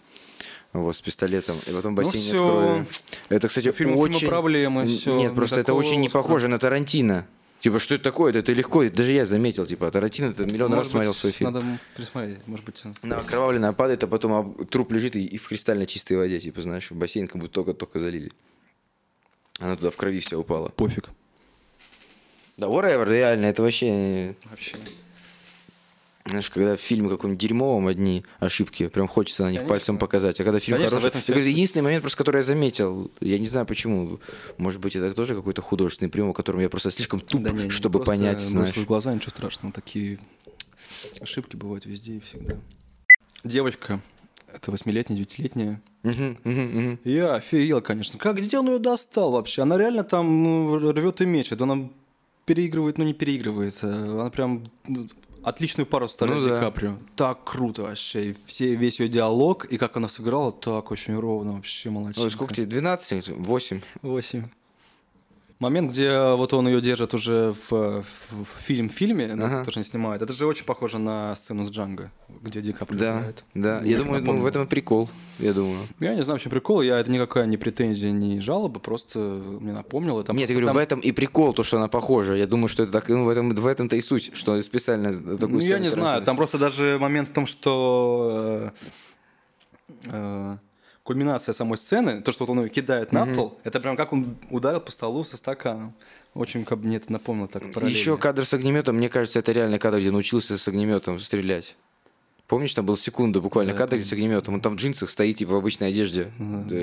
вот, с пистолетом, и потом бассейн ну, все. крови. Это, кстати, фильм, очень... Фильма проблемы, все. Нет, просто это очень не похоже на Тарантино. Типа, что это такое? Это, это легко. Даже я заметил, типа, Тарантино это миллион может раз быть, смотрел свой фильм. Надо присмотреть, может быть. На окровавленная падает, а потом труп лежит и, и в кристально чистой воде, типа, знаешь, в бассейн как будто только-только залили. Она туда в крови вся упала. Пофиг. Да, whatever, реально, это вообще... Вообще. Знаешь, когда в фильме каком-нибудь дерьмовом одни ошибки, прям хочется на них Конечно. пальцем показать. А когда фильм Конечно, хороший... Это единственный момент, просто который я заметил, я не знаю почему, может быть, это тоже какой-то художественный прием, которым я просто слишком туп, да не, чтобы просто понять. Знаешь. с глаза, ничего страшного. Такие ошибки бывают везде и всегда. Девочка, это восьмилетняя, девятилетняя. Я офигел, конечно. Как, где он ее достал вообще? Она реально там ну, рвет и мечет. Она переигрывает, но не переигрывает. Она прям отличную пару с ну, Ди да. Каприо. Так круто вообще. Все, весь ее диалог, и как она сыграла, так очень ровно, вообще молодец. Ой, сколько тебе? 12? 8? 8. Момент, где вот он ее держит уже в, в, в фильм-фильме, ага. тоже не снимает, это же очень похоже на сцену с Джанго, где Ди Каприо да, играет. Да, я думаю, ну, в этом прикол, я думаю. Я не знаю, в чем прикол, я, это никакая не претензия, не жалоба, просто мне напомнило. Там Нет, я говорю, там... в этом и прикол, то, что она похожа. Я думаю, что это так, ну, в этом, в этом-то и суть, что специально такую Ну, я не знаю, там просто даже момент в том, что... Э, э, кульминация самой сцены, то, что вот он ее кидает на mm-hmm. пол, это прям как он ударил по столу со стаканом. Очень как мне это напомнило так параллельно. Еще кадр с огнеметом, мне кажется, это реальный кадр, где научился с огнеметом стрелять. Помнишь, там был секунда буквально да, кадр с огнеметом, он там в джинсах стоит, типа в обычной одежде. Да. Да,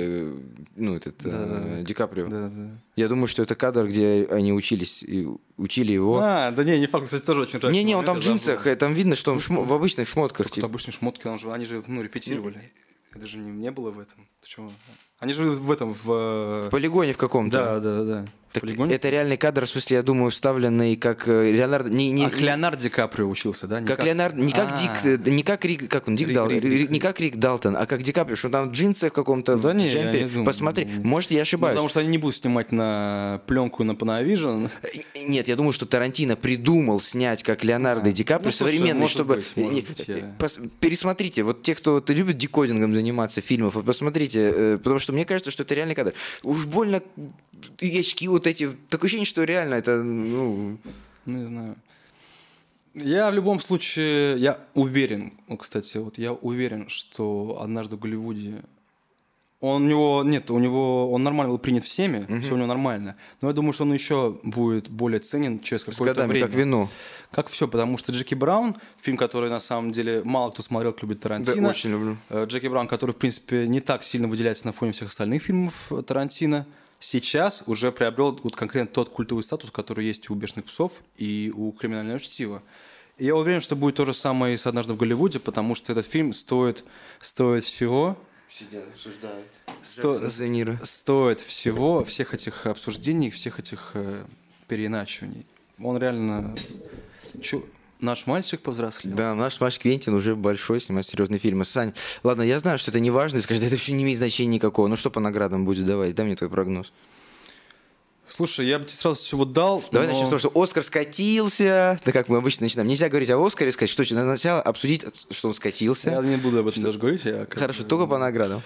ну, этот да, э, да. Ди Каприо. Да, да. Я думаю, что это кадр, где они учились, и учили его. А, да не, не факт, кстати, тоже очень нравится. Не-не, он там в джинсах, забыл. там видно, что он в, шмо- в обычных шмотках. Типа. обычные шмотки, он же, они же, ну, репетировали. Это же не, не было в этом. Ты чего? Они же в этом, в... В полигоне в каком-то. Да, да, да. Так это реальный кадр, в смысле, я думаю, вставленный как э, Леонардо... Не, не, Ах, Леонардо Ди Каприо учился, да? Не как, как Леонардо... Не как Дик... Э, не как Рик... Как он? Дик Рик, Дал... Рик, Рик, не как Рик Далтон, а как Ди Каприо, что там в джинсах каком-то, да в не, джемпере. Не думаю, Посмотри, не, может, я ошибаюсь. Ну, потому что они не будут снимать на пленку на Panavision. Э, нет, я думаю, что Тарантино придумал снять как Леонардо а. Ди Каприо ну, современный, чтобы... Быть, быть, я... Пос... Пересмотрите, вот те, кто любит декодингом заниматься фильмов, посмотрите, потому что мне кажется, что это реальный кадр. Уж больно очки вот эти. Такое ощущение, что реально это, ну... Не знаю. Я в любом случае, я уверен, кстати, вот я уверен, что однажды в Голливуде он у него, нет, у него, он нормально был принят всеми, угу. все у него нормально. Но я думаю, что он еще будет более ценен через какое-то время. как вино. Как все, потому что Джеки Браун, фильм, который на самом деле мало кто смотрел, кто любит Тарантино. Да, очень люблю. Э, Джеки Браун, который, в принципе, не так сильно выделяется на фоне всех остальных фильмов Тарантино сейчас уже приобрел вот конкретно тот культовый статус, который есть у «Бешеных псов» и у «Криминального чтива». И я уверен, что будет то же самое и с «Однажды в Голливуде», потому что этот фильм стоит, стоит всего... Сидят, обсуждают. Сто, стоит всего, всех этих обсуждений, всех этих э, переиначиваний. Он реально... Чу, Наш мальчик повзрослел. Да, наш мальчик Квентин уже большой, снимает серьезные фильмы. Сань, ладно, я знаю, что это не важно, скажи, это вообще не имеет значения никакого. Ну что по наградам будет? Давай, дай мне твой прогноз. Слушай, я бы тебе сразу всего дал. Давай но... начнем с того, что Оскар скатился. Да как мы обычно начинаем. Нельзя говорить о Оскаре, сказать, что надо сначала обсудить, что он скатился. Я не буду об этом что... даже говорить. Я Хорошо, только по наградам.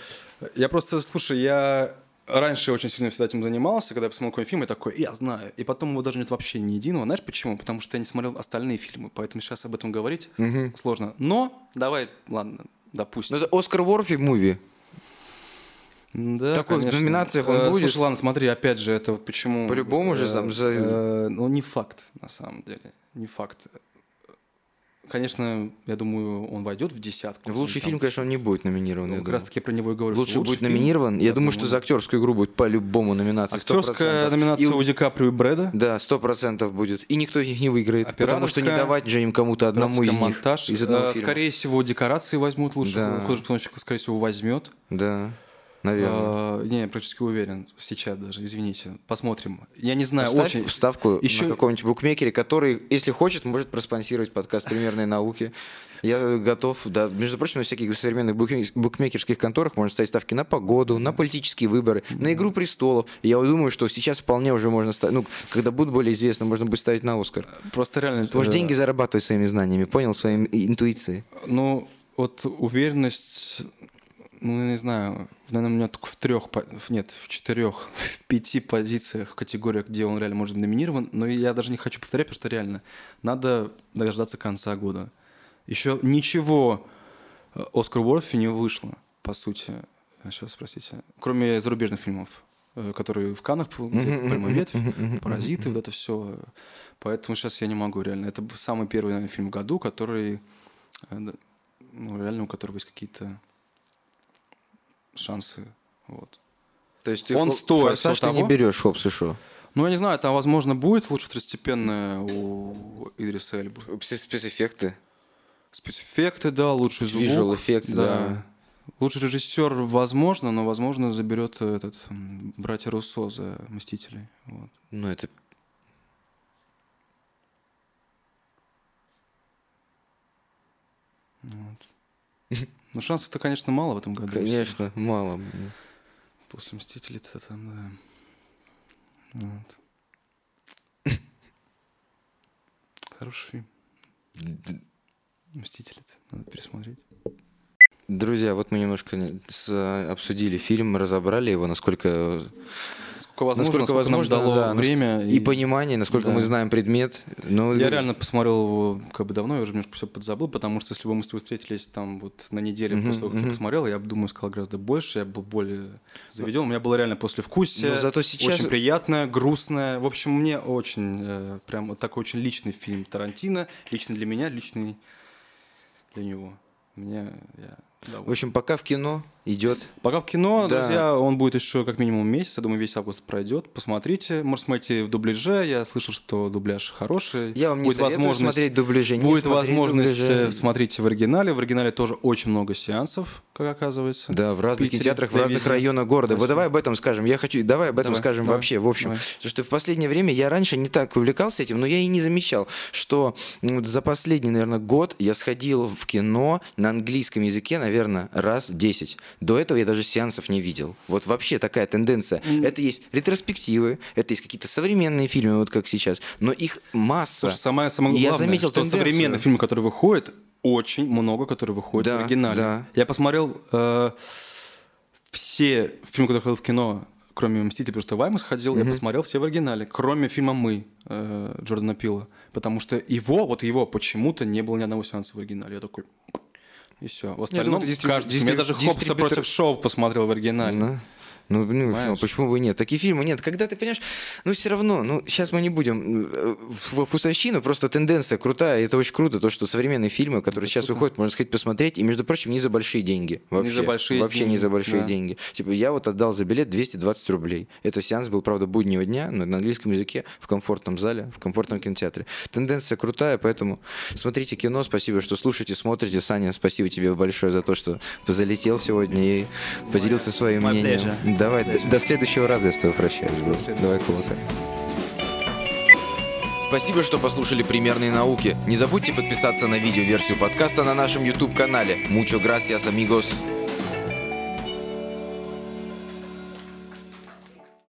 Я просто, слушай, я раньше очень сильно всегда этим занимался, когда я посмотрел какой-нибудь фильм, и такой, я знаю. И потом его даже нет вообще ни единого. Знаешь почему? Потому что я не смотрел остальные фильмы, поэтому сейчас об этом говорить угу. сложно. Но, давай, ладно, допустим. Ну, это Оскар Уорфи муви. Да, Такой конечно. в номинациях он э, будет. Слушай, ладно, смотри, опять же, это вот почему... По-любому же там... За... Э, ну, не факт, на самом деле. Не факт. Конечно, я думаю, он войдет в десятку. В лучший фильм, конечно, он не будет номинирован. Ну, как раз таки про него и говорю. Лучше будет номинирован. Я, думаю, что за актерскую игру будет по-любому номинация. Актерская номинация у Ди Каприо и Брэда. Да, сто процентов будет. И никто из них не выиграет. Потому что не давать же им кому-то одному из них. монтаж. Из одного фильма. Скорее всего, декорации возьмут лучше. Да. Художественный скорее всего, возьмет. Да. Наверное. А, не, я практически уверен. Сейчас даже, извините. Посмотрим. Я не знаю, Ставь очень... ставку Еще... на каком-нибудь букмекере, который, если хочет, может проспонсировать подкаст «Примерные науки». Я готов, да. Между прочим, на всяких современных букмекерских конторах можно ставить ставки на погоду, на политические выборы, на «Игру престолов». Я думаю, что сейчас вполне уже можно ставить... Ну, когда будут более известны, можно будет ставить на «Оскар». Просто реально... Ты можешь деньги зарабатывать своими знаниями, понял? Своей интуицией. Ну, вот уверенность ну, я не знаю, наверное, у меня только в трех, нет, в четырех, в пяти позициях, категориях, где он реально может быть номинирован, но я даже не хочу повторять, потому что реально надо дождаться конца года. Еще ничего э, Оскар Уорфи не вышло, по сути. Сейчас, простите. Кроме зарубежных фильмов, э, которые в Канах, прямой ветвь, паразиты, вот это все. Поэтому сейчас я не могу реально. Это самый первый, наверное, фильм в году, который, э, ну, реально, у которого есть какие-то шансы. Вот. То есть ты он стоит форсаж ты не берешь Хопс и Шо? Ну, я не знаю, там, возможно, будет лучше второстепенное у Идриса Эльбы. Спецэффекты? Спецэффекты, да, лучший звук. Visual эффект, да. да. Лучший режиссер, возможно, но, возможно, заберет этот братья Руссо за «Мстителей». Вот. Ну, это Вот. Ну, шансов-то, конечно, мало в этом году. Конечно, всего. мало. После «Мстителей»-то там, да. Вот. Хороший фильм. «Мстители»-то надо пересмотреть. Друзья, вот мы немножко обсудили фильм, разобрали его, насколько насколько возможно, насколько, насколько возможно нам дало да, время. И, и понимание, насколько да. мы знаем предмет. Но... Я реально посмотрел его как бы давно, я уже немножко все подзабыл, потому что если бы мы с тобой встретились там вот на неделе uh-huh, после того, как uh-huh. я посмотрел, я бы, думаю, сказал гораздо больше, я был более заведен. У меня было реально послевкусие, Но зато сейчас... очень приятное, грустное. В общем, мне очень, э, прям вот такой очень личный фильм Тарантино, личный для меня, личный для него. Мне, я да, в общем, пока в кино идет. Пока в кино, да. друзья, он будет еще как минимум месяц. Я думаю, весь август пройдет. Посмотрите. Может, смотрите в дубляже. Я слышал, что дубляж хороший. Я вам не будет возможность смотреть дубляже. Не будет возможность дубляже. смотрите в оригинале. В оригинале тоже очень много сеансов, как оказывается. Да, в разных Питере, кинотеатрах, в разных районах города. Вот давай об этом скажем. Я хочу, давай об этом давай, скажем давай, вообще. В общем, давай. потому что в последнее время я раньше не так увлекался этим, но я и не замечал, что вот за последний, наверное, год я сходил в кино на английском языке, наверное, раз 10. До этого я даже сеансов не видел. Вот вообще такая тенденция. Mm. Это есть ретроспективы, это есть какие-то современные фильмы, вот как сейчас, но их масса. Слушай, самое, самое главное, я заметил что тенденцию. современных фильмов, которые выходят, очень много, которые выходят да, в оригинале. Да. Я посмотрел э, все фильмы, которые ходил в кино, кроме «Мстителей», потому что Ваймас ходил, mm-hmm. я посмотрел все в оригинале, кроме фильма «Мы» э, Джордана Пила. Потому что его, вот его почему-то не было ни одного сеанса в оригинале. Я такой, и все. В остальном, Нет, ну, каждый... Я даже Хопса против Шоу посмотрел в оригинале. Да. Ну, ну почему бы нет? Такие фильмы нет. Когда ты понимаешь, ну все равно, ну сейчас мы не будем э, в вкусовщину, просто тенденция крутая, и это очень круто, то, что современные фильмы, которые это сейчас круто. выходят, можно сказать, посмотреть, и, между прочим, не за большие деньги. Вообще, не за большие вообще деньги. не за большие да. деньги. Типа, я вот отдал за билет 220 рублей. Это сеанс был, правда, буднего дня, но на английском языке, в комфортном зале, в комфортном кинотеатре. Тенденция крутая, поэтому смотрите кино, спасибо, что слушаете, смотрите. Саня, спасибо тебе большое за то, что залетел сегодня и поделился своим мнением. Давай, до, до следующего раза я с тобой прощаюсь, бро. Давай кулака. Спасибо, что послушали «Примерные науки». Не забудьте подписаться на видео-версию подкаста на нашем YouTube-канале. Mucho gracias, amigos.